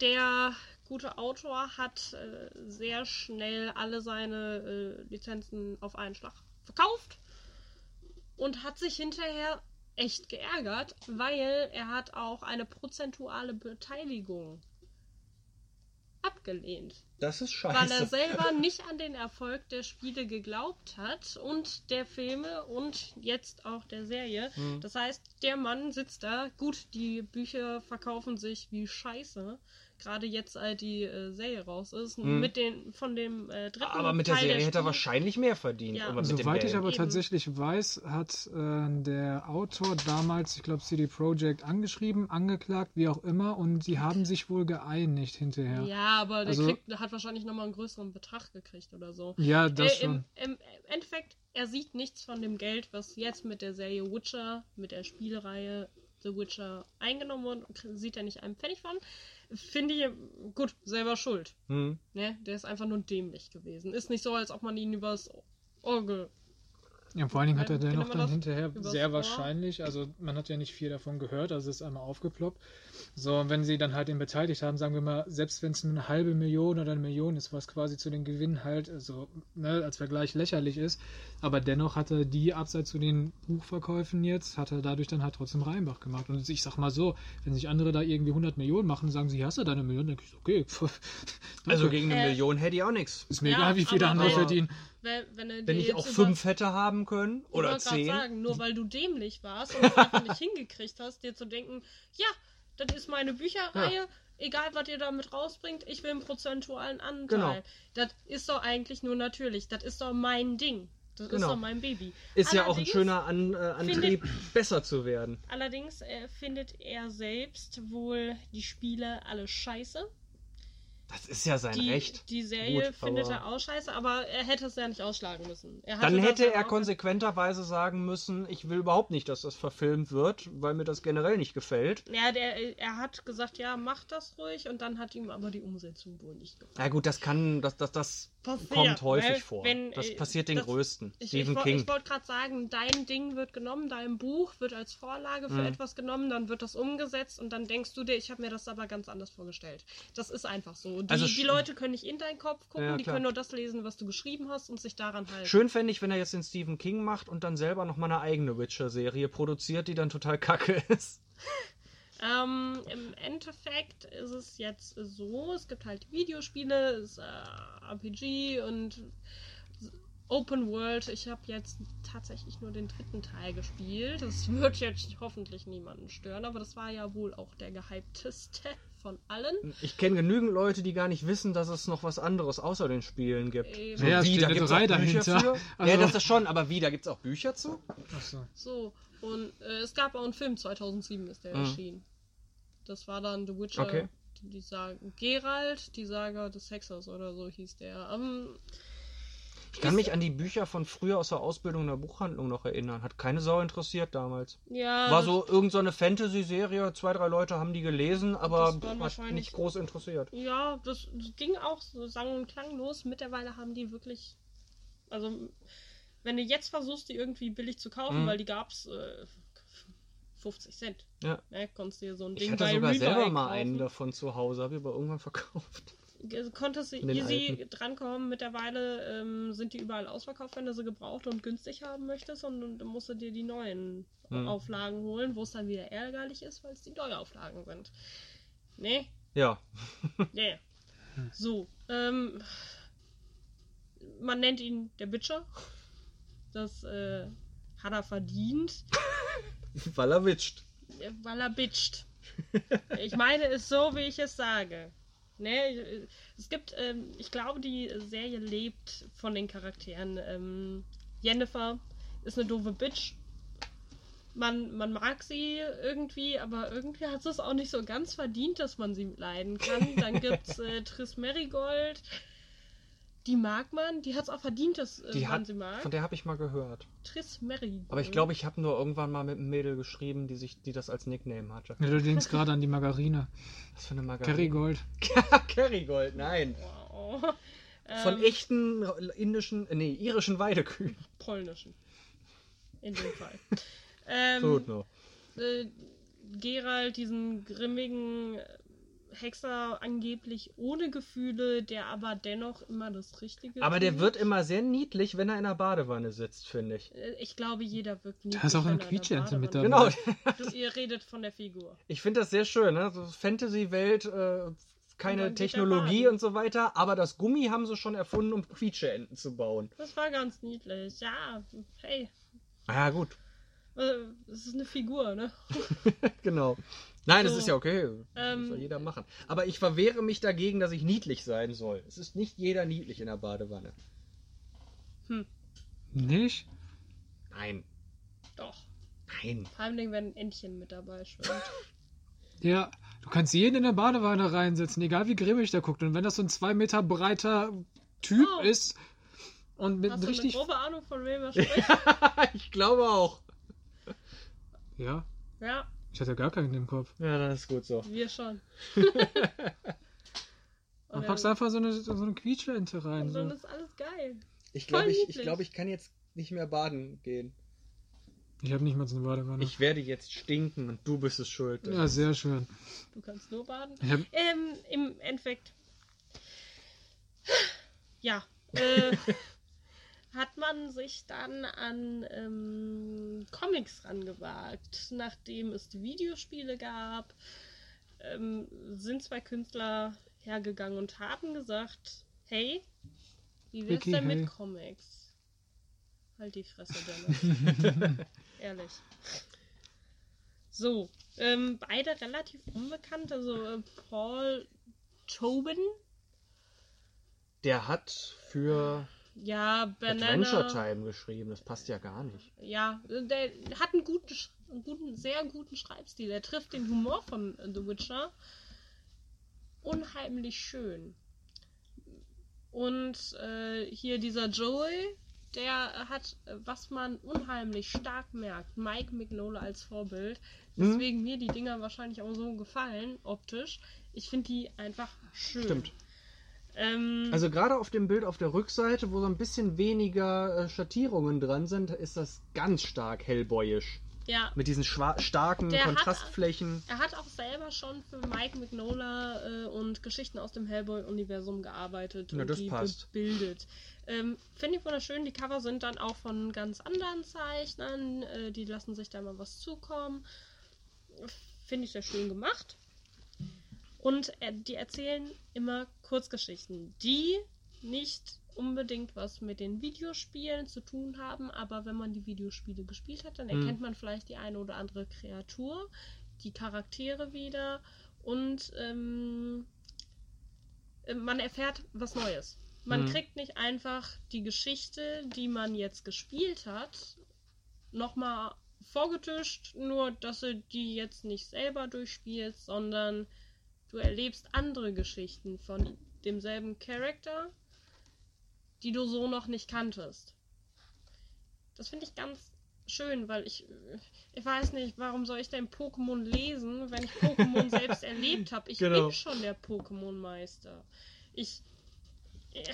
der gute Autor hat äh, sehr schnell alle seine äh, Lizenzen auf einen Schlag verkauft und hat sich hinterher echt geärgert, weil er hat auch eine prozentuale Beteiligung abgelehnt, Das ist weil scheiße. er selber [laughs] nicht an den Erfolg der Spiele geglaubt hat und der Filme und jetzt auch der Serie. Hm. Das heißt, der Mann sitzt da, gut, die Bücher verkaufen sich wie Scheiße. Gerade jetzt, seit die äh, Serie raus ist, Hm. mit den von dem äh, dritten aber mit der Teil Serie hätte er wahrscheinlich mehr verdient. Ja. Soweit ich aber Eben. tatsächlich weiß, hat äh, der Autor damals, ich glaube, CD Projekt angeschrieben, angeklagt, wie auch immer, und sie haben sich wohl geeinigt hinterher. Ja, aber der, Also- kriegt, der hat wahrscheinlich nochmal einen größeren Betrag gekriegt oder so. Ja, das Äh, schon. im, Im Endeffekt, er sieht nichts von dem Geld, was jetzt mit der Serie Witcher, mit der Spielreihe The Witcher eingenommen wurde, sieht er nicht einen Pfennig von. Finde ich, gut, selber schuld. Hm. Ne? Der ist einfach nur dämlich gewesen. Ist nicht so, als ob man ihn übers Orgel. Ja, vor allen Dingen hat er dennoch dann hinterher sehr wahrscheinlich, also man hat ja nicht viel davon gehört, also es ist einmal aufgeploppt. So, und wenn sie dann halt ihn beteiligt haben, sagen wir mal, selbst wenn es nur eine halbe Million oder eine Million ist, was quasi zu den Gewinnen halt, also ne, als Vergleich lächerlich ist, aber dennoch hat er die abseits zu den Buchverkäufen jetzt, hat er dadurch dann halt trotzdem Reinbach gemacht. Und ich sag mal so, wenn sich andere da irgendwie 100 Millionen machen, sagen sie, hier hast du deine Million, dann denke ich, okay, pff, [laughs] Also gegen eine Äh, Million hätte ich auch nichts. ist mir Ja, egal, wie viele aber andere wenn- verdienen. Wenn, wenn, ich auch fünf hätte haben können Ich oder zehn. sagen, nur weil du dämlich warst und [laughs] es einfach nicht hingekriegt hast, dir zu denken, ja, das ist meine Bücherreihe, egal was ihr damit rausbringt, ich will einen prozentualen Anteil. Genau. Das ist doch eigentlich nur natürlich, das ist doch mein Ding. Das Genau. ist doch mein Baby. Ist ja auch ein Allerdings- schöner An äh, Antrieb, besser zu werden. Allerdings äh, findet er selbst wohl die Spiele alle scheiße. Das ist ja sein Die, Recht. die Serie Gut, findet er auch scheiße, aber er hätte es ja nicht ausschlagen müssen. Dann hätte er konsequenterweise sagen müssen, ich will überhaupt nicht, dass das verfilmt wird, weil mir das generell nicht gefällt. Ja, der, er hat gesagt, ja, mach das ruhig und dann hat ihm aber die Umsetzung wohl nicht gefallen. Na gut, das kann, das, das, das Passiert, kommt häufig vor. wenn, das äh, passiert den das- Größten. Ich, Stephen ich, King. Ich wollte gerade sagen, dein Ding wird genommen, dein Buch wird als Vorlage für Mhm. etwas genommen, dann wird das umgesetzt und dann denkst du dir, ich habe mir das aber ganz anders vorgestellt. Das ist einfach so. Die, Also die Leute können nicht in deinen Kopf gucken, Ja, die können nur das lesen, was du geschrieben hast und sich daran halten. Schön fände ich, wenn er jetzt den Stephen King macht und dann selber noch mal eine eigene Witcher-Serie produziert, die dann total kacke ist. Ähm, Im Endeffekt ist es jetzt so, es gibt halt Videospiele, es ist, äh, RPG und Open World. Ich habe jetzt tatsächlich nur den dritten Teil gespielt. Das [laughs] wird jetzt hoffentlich niemanden stören, aber das war ja wohl auch der gehypteste von allen. Ich kenne genügend Leute, die gar nicht wissen, dass es noch was anderes außer den Spielen gibt. Eben. Ja, wie, da gibt's auch Bücher dahinter. [laughs] Also- ja, das ist schon, aber wie, da gibt es auch Bücher zu? Achso. So, und äh, es gab auch einen Film, 2007 ist der Mhm. erschienen. Das war dann The Witcher, Okay. die, die Saga, Geralt, die Saga des Hexers oder so hieß der. Ähm, Ich kann mich an die Bücher von früher aus der Ausbildung in der Buchhandlung noch erinnern. Hat keine Sau interessiert damals. ja, War so irgendeine so eine Fantasy-Serie, zwei, drei Leute haben die gelesen, aber hat nicht groß interessiert. Ja, das, ging auch so sang- und klanglos. Mittlerweile haben die wirklich. Also, wenn du jetzt versuchst, die irgendwie billig zu kaufen, Mhm. weil die gab's äh, 50 Cent. Ja. Ne, konntest du dir so ein Ich Ding hatte bei sogar selber mal einen davon zu Hause, habe ich aber irgendwann verkauft. Ge- konntest du easy alten. drankommen. Mittlerweile ähm, sind die überall ausverkauft, wenn du sie gebraucht und günstig haben möchtest. Und, und dann musst du dir die neuen Hm. Auflagen holen, wo es dann wieder ärgerlich ist, weil es die Neuauflagen sind. Nee, Ja. [laughs] nee. So, ähm, man nennt ihn der Bitcher. Das äh, hat er verdient, Weil er witscht. weil er bitcht. Ich meine es so, wie ich es sage. Ne, es gibt, ähm, ich glaube, die Serie lebt von den Charakteren. Ähm, Jennifer ist eine doofe Bitch. Man, man mag sie irgendwie, aber irgendwie hat sie es auch nicht so ganz verdient, dass man sie leiden kann. Dann [laughs] gibt's äh, Triss Merigold. Die mag man, die hat es auch verdient, dass äh, Die man hat, sie mag. von der habe ich mal gehört. Triss Merigold. Aber ich glaube, ich habe nur irgendwann mal mit einem Mädel geschrieben, die sich, die das als Nickname hatte. Ja, du denkst gerade an die Margarine. Was für eine Margarine? Kerrygold. [laughs] Kerrygold, nein. Wow. Von Ähm, echten indischen, äh, nee, irischen Weidekühen. polnischen. In dem Fall. [laughs] ähm, Gut noch. äh, Gerald, diesen grimmigen Hexer, angeblich ohne Gefühle, der aber dennoch immer das Richtige Aber der tut. wird immer sehr niedlich, wenn er in der Badewanne sitzt, finde ich. Äh, Ich glaube, jeder wirkt niedlich. Da ist auch eine wenn in der Quietscheente mit dabei. Genau. Du, ihr redet von der Figur. Ich finde das sehr schön, ne? So Fantasy-Welt, äh, keine Technologie und so weiter, aber das Gummi haben sie schon erfunden, um Quietscheenten zu bauen. Das war ganz niedlich. Ja, hey. Ah, gut. äh, Es ist eine Figur, ne? [laughs] genau. Nein, das So, ist ja okay. ähm, soll jeder machen. Aber ich verwehre mich dagegen, dass ich niedlich sein soll. Es ist nicht jeder niedlich in der Badewanne. Nicht? Nein. Doch. Nein. Vor allem, wenn ein Entchen mit dabei schwimmt. [laughs] Ja, du kannst jeden in der Badewanne reinsetzen, egal wie grimmig der guckt. Und wenn das so ein zwei Meter breiter Typ Oh. ist und mit Hast du richtig. eine grobe Ahnung, von wem er [laughs] spricht? ich glaube auch. Ja, ja, ich hatte gar keinen im Kopf. Ja, das ist gut so. wir schon. [laughs] [laughs] Dann Und packst du einfach so eine, so eine Quietschente rein. Und dann So. ist alles geil. Ich glaube, ich, ich, glaub, ich kann jetzt nicht mehr baden gehen. Ich habe nicht mal so eine Badewanne. Ich werde jetzt stinken und du bist es schuld. ja, sehr schön. Du kannst nur baden. Hab, Ähm, im Endeffekt. Ja. [laughs] Äh, hat man sich dann an ähm, Comics rangewagt. Nachdem es die Videospiele gab, ähm, sind zwei Künstler hergegangen und haben gesagt, hey, wie wär's Vicky, denn hey. mit Comics? Halt die Fresse, Dennis. [laughs] Ehrlich. So, ähm, beide relativ unbekannt. Also äh, Paul Tobin. Der hat für Ja, Adventure Banana. Time geschrieben. Das passt ja gar nicht. Ja, der hat einen guten, einen guten, sehr guten Schreibstil. Er trifft den Humor von The Witcher unheimlich schön. Und äh, hier dieser Joey, der hat, was man unheimlich stark merkt, Mike Mignola als Vorbild. Mhm. Deswegen mir die Dinger wahrscheinlich auch so gefallen, optisch. Ich finde die einfach schön. Stimmt. Ähm, Also gerade auf dem Bild auf der Rückseite, wo so ein bisschen weniger äh, Schattierungen dran sind, ist das ganz stark hellboyisch. ja, Mit diesen starken Der hat- Kontrastflächen. Er hat auch selber schon für Mike Mignola äh, und Geschichten aus dem Hellboy-Universum gearbeitet Ja, und das die passt. gebildet. Ähm, Finde ich wunderschön. Die Cover sind dann auch von ganz anderen Zeichnern. Äh, die lassen sich da mal was zukommen. Finde ich sehr schön gemacht. Und äh, die erzählen immer Kurzgeschichten, die nicht unbedingt was mit den Videospielen zu tun haben, aber wenn man die Videospiele gespielt hat, dann Mhm. erkennt man vielleicht die eine oder andere Kreatur, die Charaktere wieder und ähm, äh, man erfährt was Neues. Man Mhm. kriegt nicht einfach die Geschichte, die man jetzt gespielt hat, nochmal vorgetischt, nur dass du die jetzt nicht selber durchspielst, sondern du erlebst andere Geschichten von demselben Charakter, die du so noch nicht kanntest. Das finde ich ganz schön, weil ich, ich weiß nicht, warum soll ich denn Pokémon lesen, wenn ich Pokémon selbst [laughs] erlebt habe? Ich Genau. bin schon der Pokémon-Meister. Ich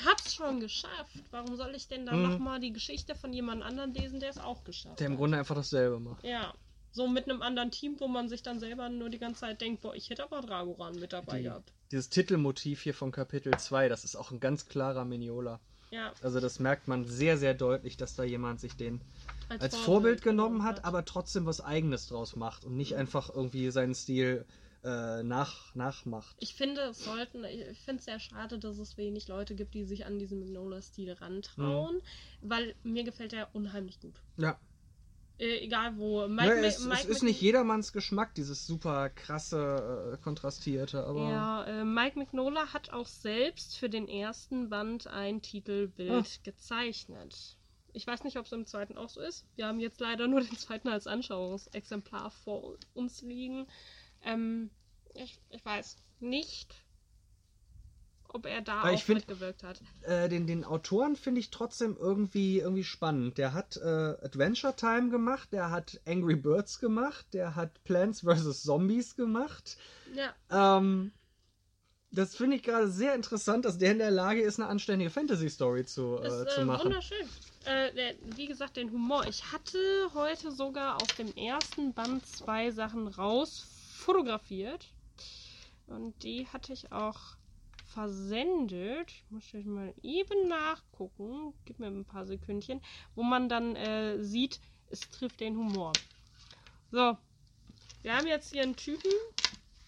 hab's schon geschafft. Warum soll ich denn dann Mhm. nochmal die Geschichte von jemand anderem lesen, der es auch geschafft Der im hat? Grunde einfach dasselbe macht. Ja. So mit einem anderen Team, wo man sich dann selber nur die ganze Zeit denkt, boah, ich hätte aber Dragoran mit dabei Die, gehabt. dieses Titelmotiv hier von Kapitel 2, das ist auch ein ganz klarer Mignola. Ja, Also das merkt man sehr, sehr deutlich, dass da jemand sich den als Vorbild genommen hat, aber trotzdem was eigenes draus macht und nicht einfach irgendwie seinen Stil äh, nach, nachmacht. Ich finde, es sollten, ich finde es sehr schade, dass es wenig Leute gibt, die sich an diesen Mignola-Stil rantrauen, Mhm. weil mir gefällt er unheimlich gut. Ja. Äh, egal wo. ja Mike, es, Mike es ist nicht jedermanns Geschmack, dieses super krasse, äh, kontrastierte, aber Ja, äh, Mike Mignola hat auch selbst für den ersten Band ein Titelbild Ah. gezeichnet. Ich weiß nicht, ob es im zweiten auch so ist. Wir haben jetzt leider nur [laughs] den zweiten als Anschauungsexemplar vor uns liegen. Ähm, ich, ich weiß nicht, ob er da Aber auch ich find- mitgewirkt hat. äh, den, den Autoren finde ich trotzdem irgendwie, irgendwie spannend. Der hat äh, Adventure Time gemacht, der hat Angry Birds gemacht, der hat Plants vs. Zombies gemacht. Ja, Ähm, das finde ich gerade sehr interessant, dass der in der Lage ist, eine anständige Fantasy-Story zu, äh, ist zu äh, machen. wunderschön. Äh, der, wie gesagt, den Humor. Ich hatte heute sogar auf dem ersten Band zwei Sachen raus fotografiert. Und die hatte ich auch versendet. Ich muss jetzt mal eben nachgucken. Gib mir ein paar Sekündchen. Wo man dann äh, sieht, es trifft den Humor. So. Wir haben jetzt hier einen Typen.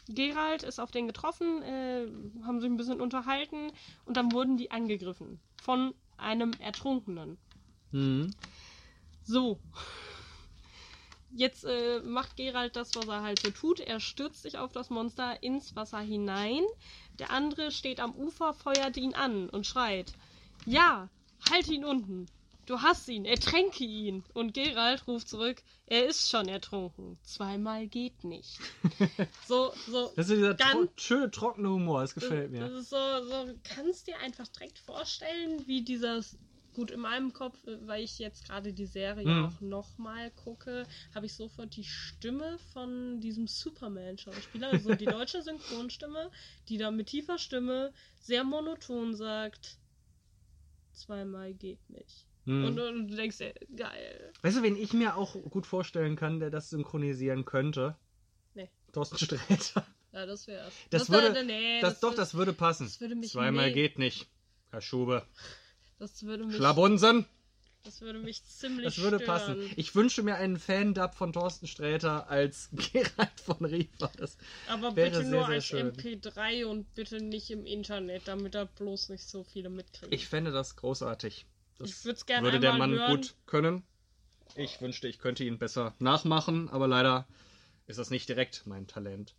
Gerald ist auf den getroffen, äh, haben sich ein bisschen unterhalten und dann wurden die angegriffen von einem Ertrunkenen. Mhm. So. Jetzt äh, macht Gerald das, was er halt so tut. Er stürzt sich auf das Monster ins Wasser hinein. Der andere steht am Ufer, feuert ihn an und schreit: Ja, halt ihn unten. Du hast ihn, ertränke ihn. Und Gerald ruft zurück: Er ist schon ertrunken. Zweimal geht nicht. [laughs] So, so. Das ist dieser tro Ganz- schöne, trockene Humor, das gefällt Das mir. ist so, so, kannst dir einfach direkt vorstellen, wie dieses, gut, in meinem Kopf, äh, weil ich jetzt gerade die Serie Mhm. auch nochmal gucke, habe ich sofort die Stimme von diesem Superman-Schauspieler, also die deutsche [laughs] Synchronstimme, die da mit tiefer Stimme sehr monoton sagt, zweimal geht nicht. Mhm. Und, und du denkst dir, geil. Weißt du, wen ich mir auch gut vorstellen kann, der das synchronisieren könnte? Nee. Thorsten Sträter. Ja, das wär's. Das würde, nee, das, doch, ist- das würde passen. das würde mich Zweimal geht nicht. Herr Schube. Das würde mich, Schlabunsen. das würde mich ziemlich Das würde stören. passen. Ich wünsche mir einen Fan-Dub von Thorsten Sträter als [laughs] Gerald von Riva. Das Aber bitte sehr, nur sehr als schön. MP3 und bitte nicht im Internet, damit da bloß nicht so viele mitkriegen. ich fände das großartig. Das Ich würd's gerne würde der Mann hören. gut können. Ich wünschte, ich könnte ihn besser nachmachen, aber leider ist das nicht direkt mein Talent.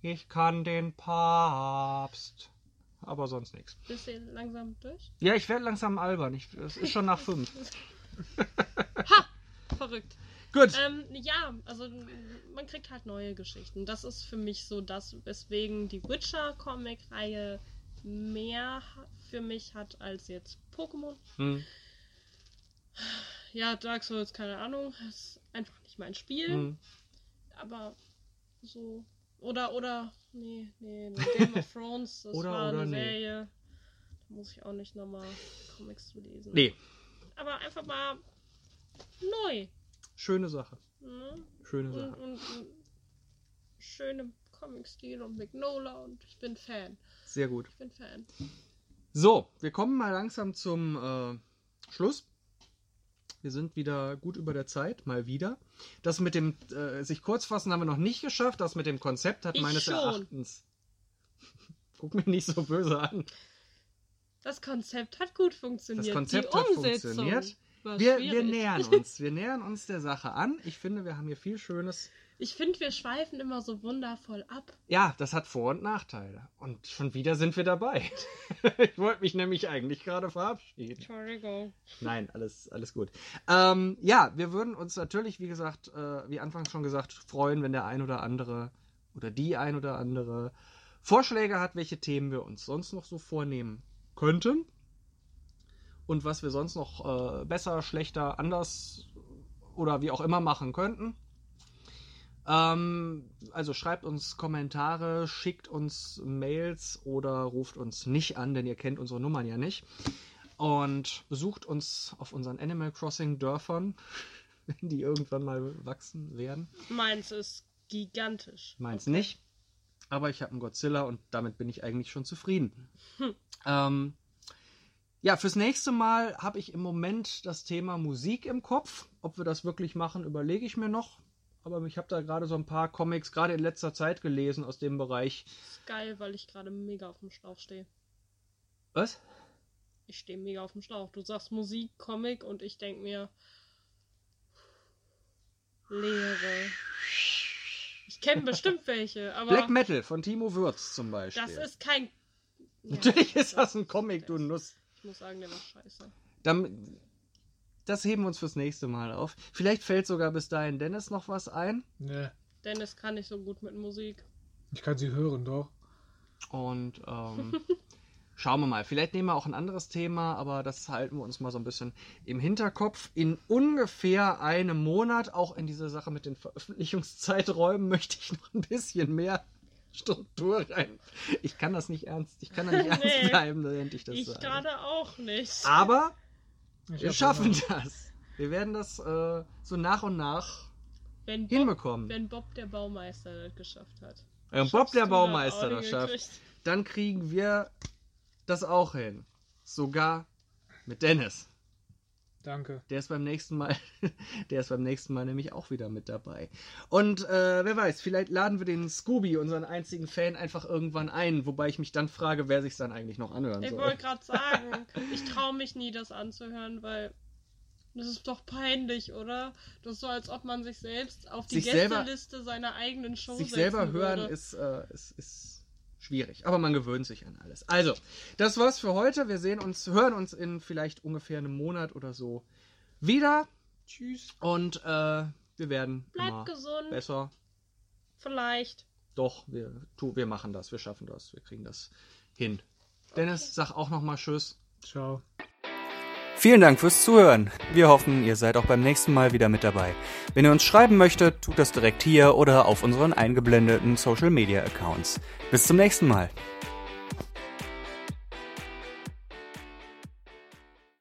Ich kann den Papst aber sonst nichts. Bist du langsam durch? Ja, ich werde langsam albern. Ich, es ist schon nach fünf. [laughs] [laughs] Verrückt. Gut. Ähm, ja, also man kriegt halt neue Geschichten. Das ist für mich so das, weswegen die Witcher-Comic-Reihe mehr für mich hat als jetzt Pokémon. Hm. Ja, Dark Souls, keine Ahnung, ist einfach nicht mein Spiel. Hm. Aber so. Oder, oder, nee, nee, nee Game of Thrones, das Oder, war oder, eine nee. Serie. Da muss ich auch nicht nochmal Comics zu lesen. Nee, Aber einfach mal neu. schöne Sache. Ne? Schöne Und, Sache. und, und schöne Comic-Stil und Magnola und ich bin Fan. Sehr gut. Ich bin Fan. So, wir kommen mal langsam zum äh, Schluss. Wir sind wieder gut über der Zeit, mal wieder. Das mit dem äh, sich kurz fassen haben wir noch nicht geschafft. Das mit dem Konzept hat Ich meines schon. Erachtens. [laughs] Guck mich nicht so böse an. Das Konzept hat gut funktioniert. Das Konzept Die hat Umsetzung funktioniert. Wir, wir nähern uns. Wir nähern uns der Sache an. Ich finde, wir haben hier viel Schönes. Ich finde, wir schweifen immer so wundervoll ab. Ja, das hat Vor- und Nachteile. Und schon wieder sind wir dabei. [laughs] ich wollte mich nämlich eigentlich gerade verabschieden. Entschuldigung. Nein, alles, alles gut. Ähm, ja, wir würden uns natürlich, wie gesagt, äh, wie anfangs schon gesagt, freuen, wenn der ein oder andere oder die ein oder andere Vorschläge hat, welche Themen wir uns sonst noch so vornehmen könnten. Und was wir sonst noch äh, besser, schlechter, anders oder wie auch immer machen könnten. Ähm, also schreibt uns Kommentare, schickt uns Mails oder ruft uns nicht an, denn ihr kennt unsere Nummern ja nicht. Und besucht uns auf unseren Animal Crossing Dörfern, [laughs] wenn die irgendwann mal wachsen werden. Meins ist gigantisch. Meins nicht. Aber ich habe einen Godzilla und damit bin ich eigentlich schon zufrieden. Ähm, ja, fürs nächste Mal habe ich im Moment das Thema Musik im Kopf. Ob wir das wirklich machen, überlege ich mir noch. Aber ich habe da gerade so ein paar Comics, gerade in letzter Zeit gelesen aus dem Bereich. Ist geil, weil ich gerade mega auf dem Schlauch stehe. Was? Ich stehe mega auf dem Schlauch. Du sagst Musik, Comic und ich denke mir. Leere. Ich kenne bestimmt welche, [laughs] aber Black Metal von Timo Würz zum Beispiel. das ist kein. Ja, Natürlich ist das ein Comic, du Nuss. Ich muss sagen, der war scheiße. Dann, das heben wir uns fürs nächste Mal auf. Vielleicht fällt sogar bis dahin Dennis noch was ein. Ne, Dennis kann nicht so gut mit Musik. ich kann sie hören, doch. Und ähm, [laughs] schauen wir mal. Vielleicht nehmen wir auch ein anderes Thema, aber das halten wir uns mal so ein bisschen im Hinterkopf. In ungefähr einem Monat, auch in diese Sache mit den Veröffentlichungszeiträumen, [laughs] möchte ich noch ein bisschen mehr Struktur rein. Ich kann das nicht ernst, ich kann da nicht [laughs] ernst Nee. bleiben, während ich das ich sage. gerade auch nicht. Aber wir schaffen das. Wir werden das äh, so nach und nach wenn Bob, hinbekommen. wenn Bob der Baumeister das geschafft hat. Wenn Bob der Baumeister das schafft, dann kriegen wir das auch hin. Sogar mit Dennis. Danke. Der ist beim nächsten Mal, [laughs] der ist beim nächsten Mal nämlich auch wieder mit dabei. Und äh, wer weiß, vielleicht laden wir den Scooby, unseren einzigen Fan, einfach irgendwann ein, wobei ich mich dann frage, wer sich dann eigentlich noch anhören Ich soll. wollte gerade [laughs] sagen, ich traue mich nie, das anzuhören, weil das ist doch peinlich, oder? Das ist so, als ob man sich selbst auf die Sich selber- Gästeliste seiner eigenen Show Sich setzen selber hören würde. ist, äh, ist, ist schwierig, aber man gewöhnt sich an alles. Also, das war's für heute. Wir sehen uns, hören uns in vielleicht ungefähr einem Monat oder so wieder. Tschüss. Und äh, wir werden Bleibt immer gesund, besser. vielleicht. Doch, wir, tu, wir machen das, wir schaffen das, wir kriegen das hin. Dennis, sag auch nochmal Tschüss. Ciao. Vielen Dank fürs Zuhören. Wir hoffen, ihr seid auch beim nächsten Mal wieder mit dabei. Wenn ihr uns schreiben möchtet, tut das direkt hier oder auf unseren eingeblendeten Social Media Accounts. Bis zum nächsten Mal.